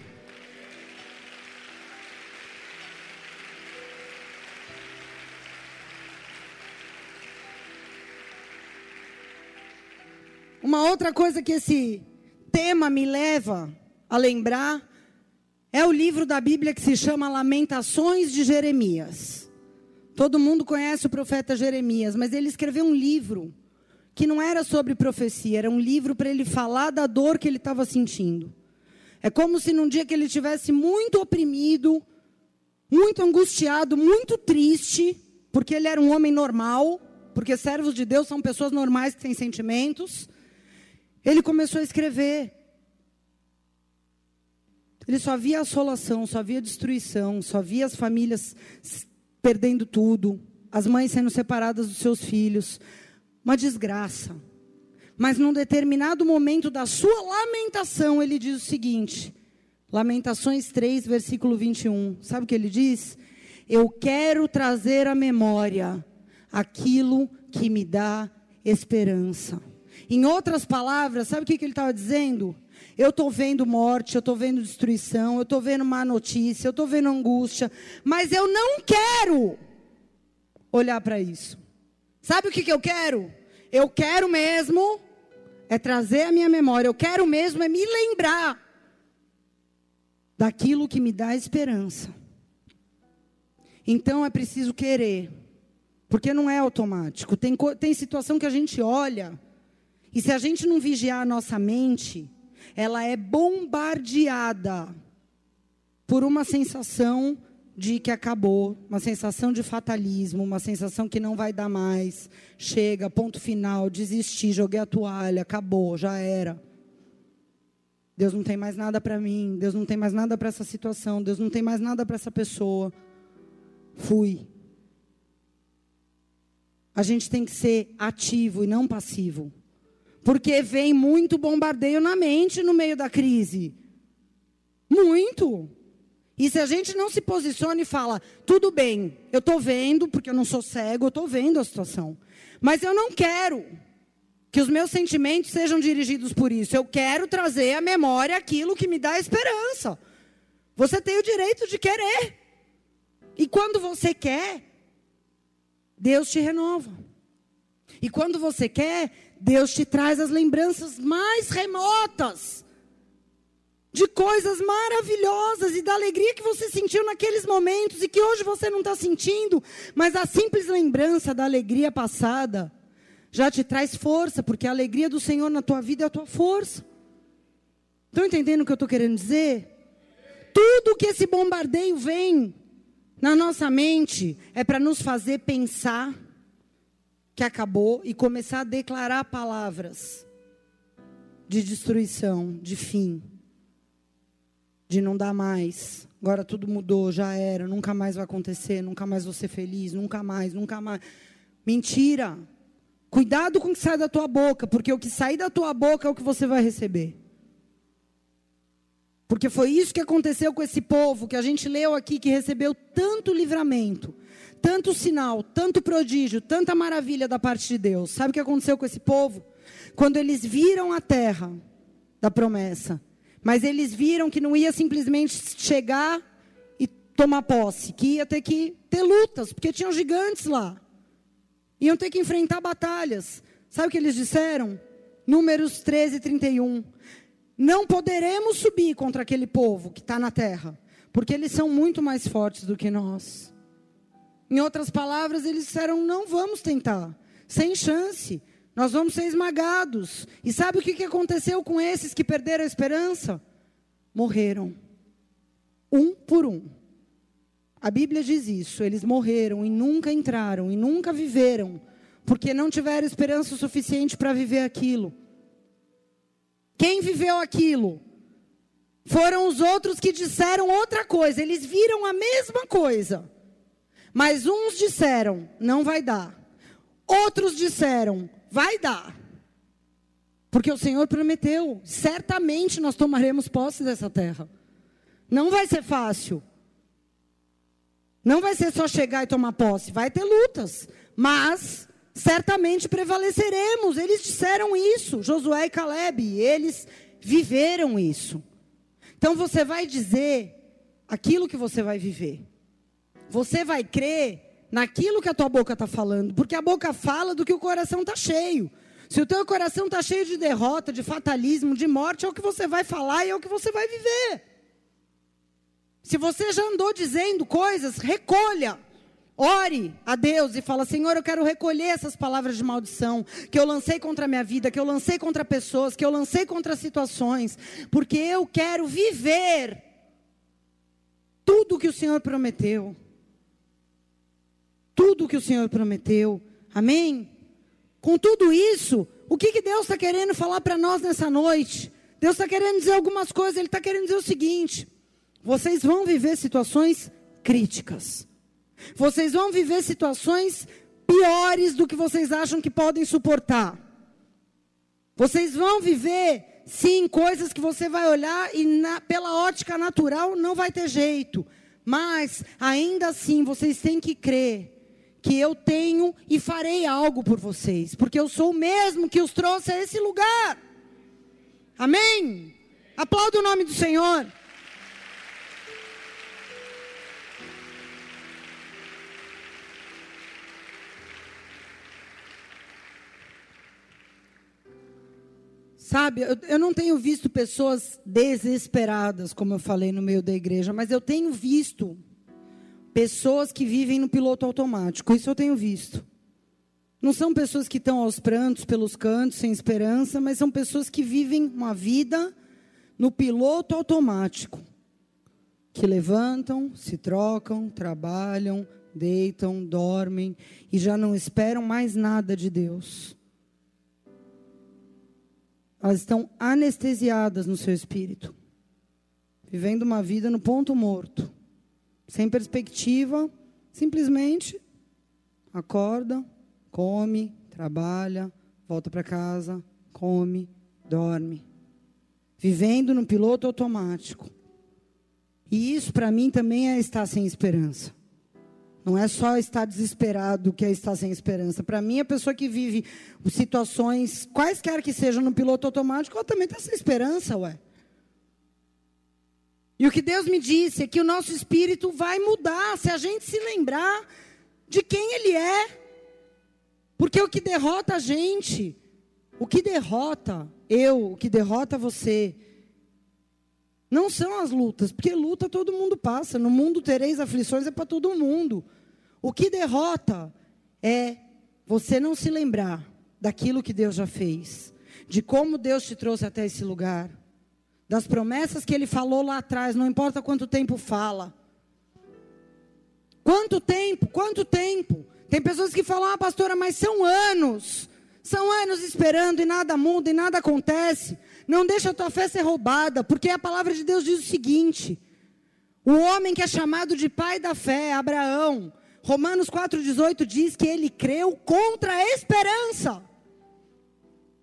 Uma outra coisa que esse tema me leva a lembrar é o livro da Bíblia que se chama Lamentações de Jeremias. Todo mundo conhece o profeta Jeremias, mas ele escreveu um livro que não era sobre profecia, era um livro para ele falar da dor que ele estava sentindo. É como se num dia que ele tivesse muito oprimido, muito angustiado, muito triste, porque ele era um homem normal, porque servos de Deus são pessoas normais que têm sentimentos. Ele começou a escrever. Ele só via assolação, só via destruição, só via as famílias perdendo tudo, as mães sendo separadas dos seus filhos. Uma desgraça. Mas num determinado momento da sua lamentação, ele diz o seguinte: Lamentações 3, versículo 21. Sabe o que ele diz? Eu quero trazer à memória aquilo que me dá esperança. Em outras palavras, sabe o que, ele estava dizendo? Eu estou vendo morte, eu estou vendo destruição, eu estou vendo má notícia, eu estou vendo angústia, mas eu não quero olhar para isso. Sabe o que, que eu quero? Eu quero mesmo é trazer a minha memória, eu quero mesmo é me lembrar daquilo que me dá esperança. Então é preciso querer, porque não é automático. Tem, tem situação que a gente olha, e se a gente não vigiar a nossa mente, ela é bombardeada por uma sensação de que acabou, uma sensação de fatalismo, uma sensação que não vai dar mais, chega, ponto final, desisti, joguei a toalha, acabou, já era. Deus não tem mais nada para mim, Deus não tem mais nada para essa situação, Deus não tem mais nada para essa pessoa. Fui. A gente tem que ser ativo e não passivo. Porque vem muito bombardeio na mente no meio da crise. Muito. E se a gente não se posiciona e fala, tudo bem, eu estou vendo, porque eu não sou cego, eu estou vendo a situação. Mas eu não quero que os meus sentimentos sejam dirigidos por isso. Eu quero trazer à memória aquilo que me dá esperança. Você tem o direito de querer. E quando você quer, Deus te renova. E quando você quer, Deus te traz as lembranças mais remotas de coisas maravilhosas e da alegria que você sentiu naqueles momentos e que hoje você não está sentindo, mas a simples lembrança da alegria passada já te traz força, porque a alegria do Senhor na tua vida é a tua força. Estão entendendo o que eu estou querendo dizer? Tudo que esse bombardeio vem na nossa mente é para nos fazer pensar que acabou e começar a declarar palavras de destruição, de fim, de não dar mais. Agora tudo mudou, já era, nunca mais vai acontecer, nunca mais vou ser feliz, nunca mais, nunca mais. Mentira. Cuidado com o que sai da tua boca, porque o que sai da tua boca é o que você vai receber. Porque foi isso que aconteceu com esse povo que a gente leu aqui, que recebeu tanto livramento, tanto sinal, tanto prodígio, tanta maravilha da parte de Deus. Sabe o que aconteceu com esse povo? Quando eles viram a terra da promessa, mas eles viram que não ia simplesmente chegar e tomar posse, que ia ter que ter lutas, porque tinham gigantes lá. Iam ter que enfrentar batalhas. Sabe o que eles disseram? Números 13, 31. Não poderemos subir contra aquele povo que está na terra, porque eles são muito mais fortes do que nós. Em outras palavras, eles disseram: não vamos tentar, sem chance, nós vamos ser esmagados. E sabe o que aconteceu com esses que perderam a esperança? Morreram, um por um. A Bíblia diz isso. Eles morreram e nunca entraram e nunca viveram, porque não tiveram esperança suficiente para viver aquilo. Quem viveu aquilo? Foram os outros que disseram outra coisa. Eles viram a mesma coisa. Mas uns disseram, não vai dar. Outros disseram, vai dar. Porque o Senhor prometeu, certamente nós tomaremos posse dessa terra. Não vai ser fácil. Não vai ser só chegar e tomar posse, vai ter lutas, mas certamente prevaleceremos. Eles disseram isso, Josué e Caleb, eles viveram isso. Então você vai dizer aquilo que você vai viver. Você vai crer naquilo que a tua boca está falando, porque a boca fala do que o coração está cheio. Se o teu coração está cheio de derrota, de fatalismo, de morte, é o que você vai falar e é o que você vai viver. Se você já andou dizendo coisas, recolha. Ore a Deus e fala: Senhor, eu quero recolher essas palavras de maldição que eu lancei contra a minha vida, que eu lancei contra pessoas, que eu lancei contra situações, porque eu quero viver tudo tudo que o Senhor prometeu. Tudo que o Senhor prometeu. Amém? Com tudo isso, o que, que Deus está querendo falar para nós nessa noite? Deus está querendo dizer algumas coisas. Ele está querendo dizer o seguinte: vocês vão viver situações críticas. Vocês vão viver situações piores do que vocês acham que podem suportar. Vocês vão viver, sim, coisas que você vai olhar e na, pela ótica natural não vai ter jeito. Mas, ainda assim, vocês têm que crer que eu tenho e farei algo por vocês, porque eu sou o mesmo que os trouxe a esse lugar. Amém? Aplauda o nome do Senhor. Sabe, eu, eu, não tenho visto pessoas desesperadas, como eu falei no meio da igreja, mas eu tenho visto pessoas que vivem no piloto automático. Isso eu tenho visto. Não são pessoas que estão aos prantos pelos cantos, sem esperança, mas são pessoas que vivem uma vida no piloto automático. Que levantam, se trocam, trabalham, deitam, dormem e já não esperam mais nada de Deus. Elas estão anestesiadas no seu espírito, vivendo uma vida no ponto morto, sem perspectiva, simplesmente acorda, come, trabalha, volta para casa, come, dorme, vivendo no piloto automático. E isso para mim também é estar sem esperança. Não é só estar desesperado que é estar sem esperança. Para mim, a pessoa que vive situações, quaisquer que sejam no piloto automático, ela também está sem esperança, ué. E o que Deus me disse é que o nosso espírito vai mudar se a gente se lembrar de quem Ele é. Porque o que derrota a gente, o que derrota eu, o que derrota você, não são as lutas, porque luta todo mundo passa. No mundo tereis aflições, é para todo mundo. O que derrota é você não se lembrar daquilo que Deus já fez, de como Deus te trouxe até esse lugar, das promessas que Ele falou lá atrás, não importa quanto tempo fala. Quanto tempo? Quanto tempo? Tem pessoas que falam, ah, pastora, mas são anos. São anos esperando e nada muda e nada acontece. Não deixa a tua fé ser roubada, porque a palavra de Deus diz o seguinte: o homem que é chamado de pai da fé, Abraão, Romanos 4,18 diz que ele creu contra a esperança.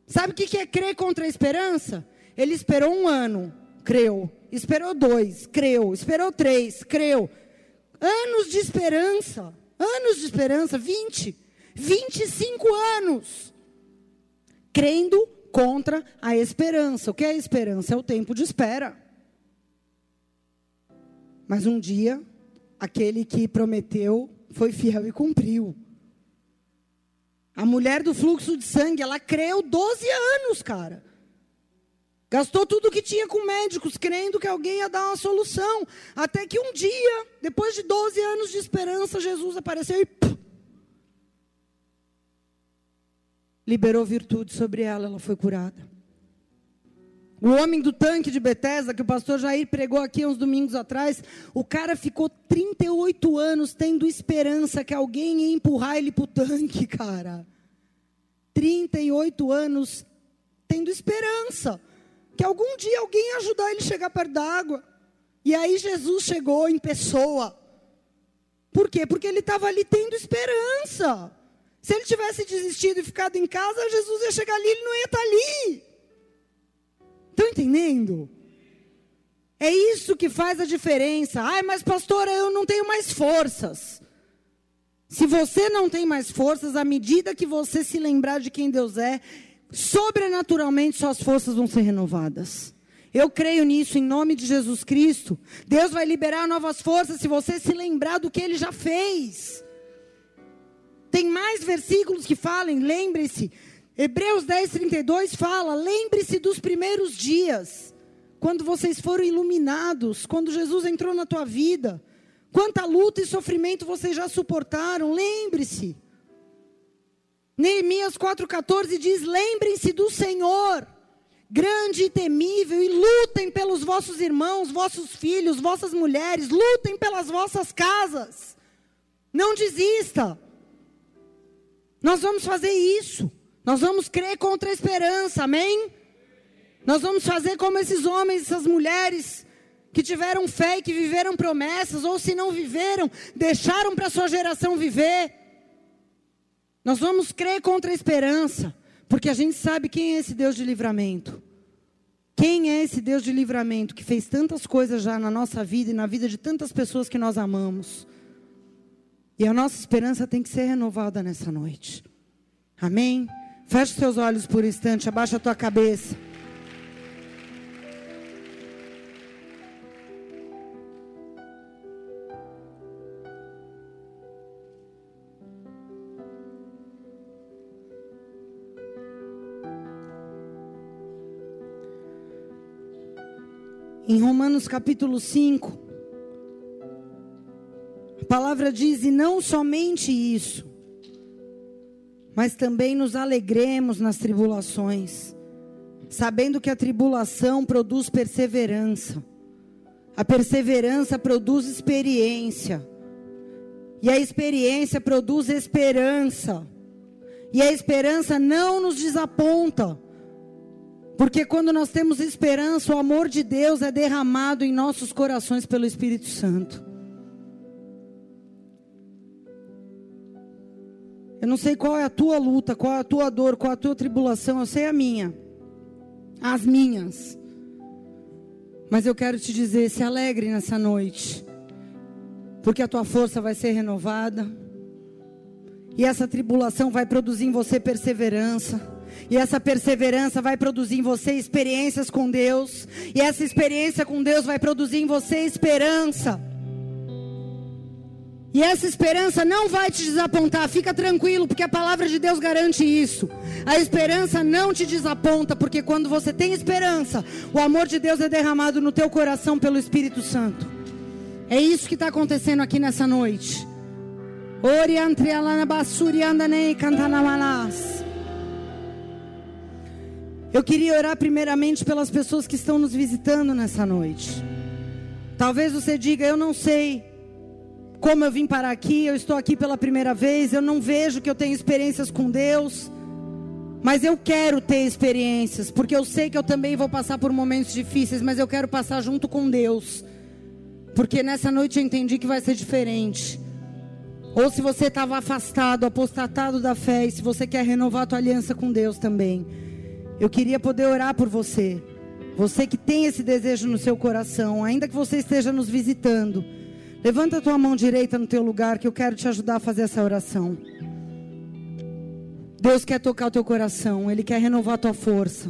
Sabe o que é crer contra a esperança? Ele esperou um ano, creu. Esperou dois, creu. Esperou três, creu. Anos de esperança. Anos de esperança, 20. 25 anos. Crendo contra a esperança. O que é a esperança? É o tempo de espera. Mas um dia, aquele que prometeu foi fiel e cumpriu. A mulher do fluxo de sangue, ela creu 12 anos, cara. Gastou tudo que tinha com médicos, crendo que alguém ia dar uma solução. Até que um dia, depois de 12 anos de esperança, Jesus apareceu e liberou virtude sobre ela, ela foi curada. O homem do tanque de Bethesda, que o pastor Jair pregou aqui uns domingos atrás, o cara ficou 38 anos tendo esperança que alguém ia empurrar ele para o tanque, <laughs> cara. 38 anos tendo esperança que algum dia alguém ia ajudar ele a chegar perto da água. E aí Jesus chegou em pessoa. Por quê? Porque ele estava ali tendo esperança. Se ele tivesse desistido e ficado em casa, Jesus ia chegar ali, ele não ia estar ali. Estão entendendo? É isso que faz a diferença. Ai, mas pastora, eu não tenho mais forças. Se você não tem mais forças, à medida que você se lembrar de quem Deus é, sobrenaturalmente suas forças vão ser renovadas. Eu creio nisso em nome de Jesus Cristo. Deus vai liberar novas forças se você se lembrar do que ele já fez. Tem mais versículos que falem, lembre-se, Hebreus 10, 32 fala: lembre-se dos primeiros dias, quando vocês foram iluminados, quando Jesus entrou na tua vida. Quanta luta e sofrimento vocês já suportaram, lembre-se. Neemias 4,14 diz: lembrem-se do Senhor, grande e temível e lutem pelos vossos irmãos, vossos filhos, vossas mulheres, lutem pelas vossas casas. Não desista. Nós vamos fazer isso. Nós vamos crer contra a esperança, amém? Nós vamos fazer como esses homens, essas mulheres que tiveram fé e que viveram promessas, ou se não viveram, deixaram para sua geração viver. Nós vamos crer contra a esperança, porque a gente sabe quem é esse Deus de livramento. Quem é esse Deus de livramento que fez tantas coisas já na nossa vida e na vida de tantas pessoas que nós amamos? E a nossa esperança tem que ser renovada nessa noite. Amém? Feche seus olhos por um instante, abaixa a tua cabeça. Em Romanos capítulo 5, a palavra diz: e não somente isso, mas também nos alegremos nas tribulações, sabendo que a tribulação produz perseverança, a perseverança produz experiência, e a experiência produz esperança, e a esperança não nos desaponta, porque quando nós temos esperança, o amor de Deus é derramado em nossos corações pelo Espírito Santo. Eu não sei qual é a tua luta, qual é a tua dor, qual é a tua tribulação, eu sei a minha, as minhas. Mas eu quero te dizer: se alegre nessa noite, porque a tua força vai ser renovada, e essa tribulação vai produzir em você perseverança. E essa perseverança vai produzir em você experiências com Deus. E essa experiência com Deus vai produzir em você esperança. E essa esperança não vai te desapontar, fica tranquilo, porque a palavra de Deus garante isso. A esperança não te desaponta, porque quando você tem esperança, o amor de Deus é derramado no teu coração pelo Espírito Santo. É isso que está acontecendo aqui nessa noite. Eu queria orar primeiramente pelas pessoas que estão nos visitando nessa noite. Talvez você diga, eu não sei como eu vim parar aqui, eu estou aqui pela primeira vez, eu não vejo que eu tenho experiências com Deus. Mas eu quero ter experiências, porque eu sei que eu também vou passar por momentos difíceis, mas eu quero passar junto com Deus. Porque nessa noite eu entendi que vai ser diferente. Ou se você estava afastado, apostatado da fé, e se você quer renovar a tua aliança com Deus também. Eu queria poder orar por você. Você que tem esse desejo no seu coração, ainda que você esteja nos visitando. Levanta a tua mão direita no teu lugar que eu quero te ajudar a fazer essa oração. Deus quer tocar o teu coração, Ele quer renovar a tua força.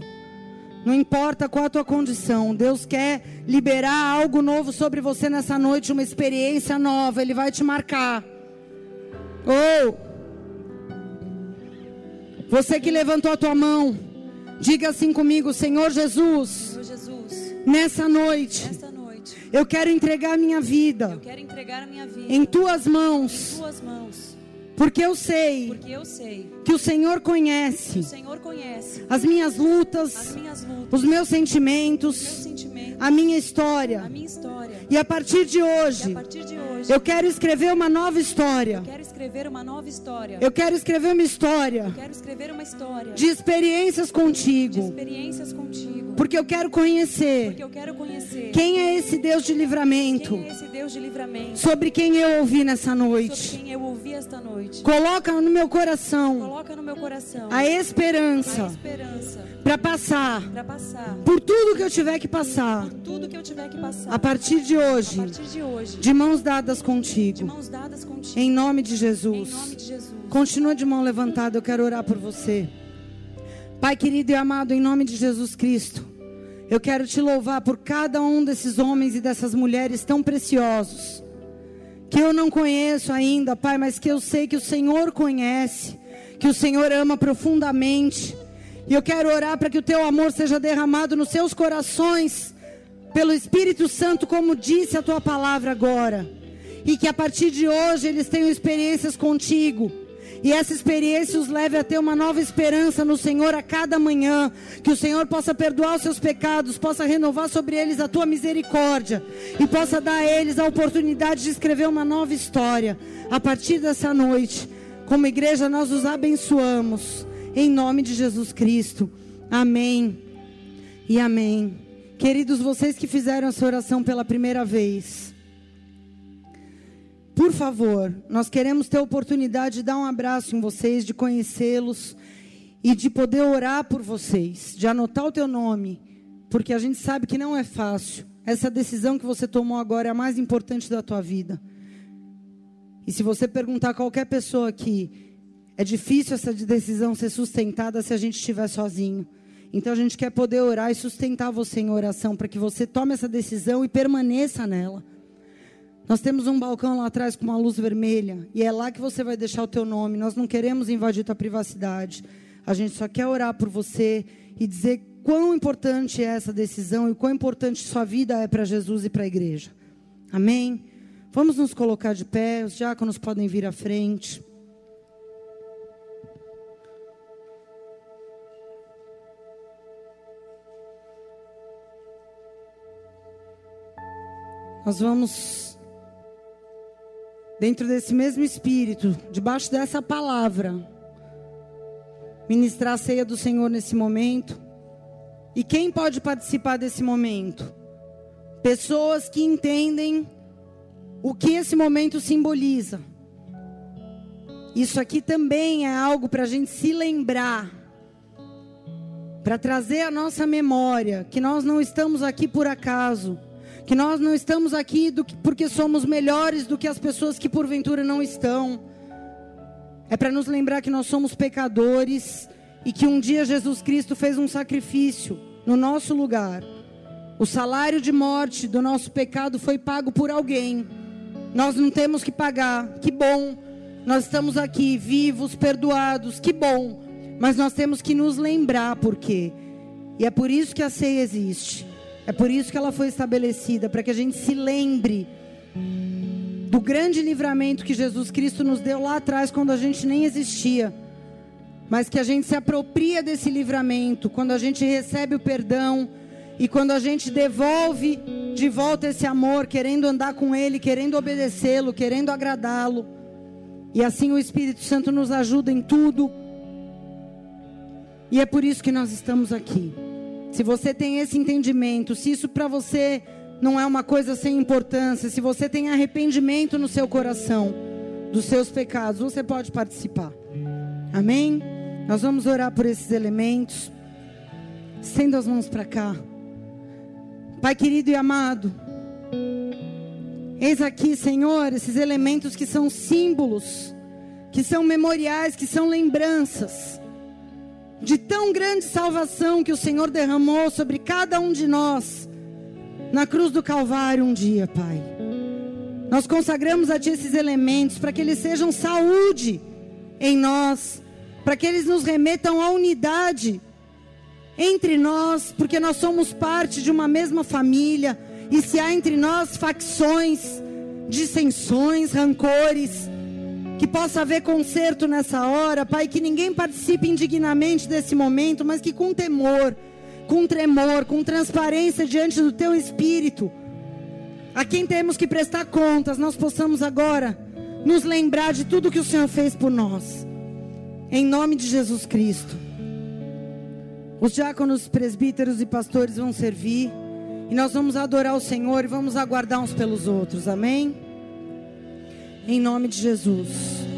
Não importa qual a tua condição, Deus quer liberar algo novo sobre você nessa noite, uma experiência nova, Ele vai te marcar. Ou, oh, você que levantou a tua mão, Diga assim comigo, Senhor Jesus. Senhor Jesus nessa noite. Nesta noite. Eu quero entregar minha vida. Eu quero entregar a minha vida. Em tuas mãos. Em tuas mãos. Porque eu sei. Porque eu sei. Que o Senhor conhece. o Senhor conhece. As minhas lutas. As minhas lutas. Os meus sentimentos. Os meus sentimentos a minha história. A minha história. E a partir de hoje. A partir de hoje. Eu quero escrever uma nova história. Eu quero escrever uma nova história. Eu quero escrever uma história. Eu quero escrever uma história. De experiências contigo. De experiências contigo. Porque eu quero conhecer. Eu quero conhecer. Quem é esse Deus de livramento? Quem é esse Deus de livramento? Sobre quem eu ouvi nessa noite. Sobre quem eu ouvi esta noite. Coloca no meu coração. Coloca no meu coração. A esperança. Para passar. Passar. Por tudo que eu tiver que passar. Por tudo que eu tiver que passar. A partir de hoje. A partir de hoje. De mãos dadas contigo. Mãos dadas contigo. Em nome de Jesus. Em nome de Jesus. Continua de mão levantada, eu quero orar por você. Pai querido e amado, em nome de Jesus Cristo, eu quero te louvar por cada um desses homens e dessas mulheres tão preciosos, que eu não conheço ainda, Pai, mas que eu sei que o Senhor conhece, que o Senhor ama profundamente. E eu quero orar para que o teu amor seja derramado nos seus corações, pelo Espírito Santo, como disse a tua palavra agora. E que a partir de hoje eles tenham experiências contigo E essa experiência os leve a ter uma nova esperança no Senhor a cada manhã. Que o Senhor possa perdoar os seus pecados, possa renovar sobre eles a tua misericórdia. E possa dar a eles a oportunidade de escrever uma nova história. A partir dessa noite, como igreja, nós os abençoamos. Em nome de Jesus Cristo. Amém. E amém. Queridos, vocês que fizeram essa oração pela primeira vez. Por favor, nós queremos ter a oportunidade de dar um abraço em vocês, de conhecê-los e de poder orar por vocês, de anotar o teu nome, porque a gente sabe que não é fácil. Essa decisão que você tomou agora é a mais importante da tua vida. E se você perguntar a qualquer pessoa aqui, é difícil essa decisão ser sustentada se a gente estiver sozinho. Então a gente quer poder orar e sustentar você em oração para que você tome essa decisão e permaneça nela. Nós temos um balcão lá atrás com uma luz vermelha e é lá que você vai deixar o teu nome. Nós não queremos invadir tua privacidade. A gente só quer orar por você e dizer quão importante é essa decisão e quão importante sua vida é para Jesus e para a igreja. Amém? Vamos nos colocar de pé, os diáconos podem vir à frente. Nós vamos dentro desse mesmo espírito, debaixo dessa palavra, ministrar a ceia do Senhor nesse momento. E quem pode participar desse momento? Pessoas que entendem o que esse momento simboliza. Isso aqui também é algo para a gente se lembrar, para trazer à nossa memória que nós não estamos aqui por acaso que nós não estamos aqui do que, porque somos melhores do que as pessoas que porventura não estão. É para nos lembrar que nós somos pecadores e que um dia Jesus Cristo fez um sacrifício no nosso lugar. O salário de morte do nosso pecado foi pago por alguém. Nós não temos que pagar. Que bom. Nós estamos aqui vivos, perdoados. Que bom. Mas nós temos que nos lembrar por quê. E é por isso que a ceia existe. É por isso que ela foi estabelecida, para que a gente se lembre do grande livramento que Jesus Cristo nos deu lá atrás, quando a gente nem existia. Mas que a gente se apropria desse livramento, quando a gente recebe o perdão e quando a gente devolve de volta esse amor, querendo andar com Ele, querendo obedecê-lo, querendo agradá-lo. E assim o Espírito Santo nos ajuda em tudo. E é por isso que nós estamos aqui. Se você tem esse entendimento, se isso para você não é uma coisa sem importância, se você tem arrependimento no seu coração dos seus pecados, você pode participar. Amém? Nós vamos orar por esses elementos. Estenda as mãos para cá. Pai querido e amado, eis aqui, Senhor, esses elementos que são símbolos, que são memoriais, que são lembranças de tão grande salvação que o Senhor derramou sobre cada um de nós na cruz do Calvário um dia, Pai. Nós consagramos a Ti esses elementos para que eles sejam saúde em nós, para que eles nos remetam à unidade entre nós, porque nós somos parte de uma mesma família, e se há entre nós facções, dissensões, rancores, que possa haver conserto nessa hora, Pai, que ninguém participe indignamente desse momento, mas que com temor, com tremor, com transparência diante do Teu Espírito, a quem temos que prestar contas, nós possamos agora nos lembrar de tudo que o Senhor fez por nós. Em nome de Jesus Cristo. Os diáconos, presbíteros e pastores vão servir. E nós vamos adorar o Senhor e vamos aguardar uns pelos outros. Amém? Em nome de Jesus.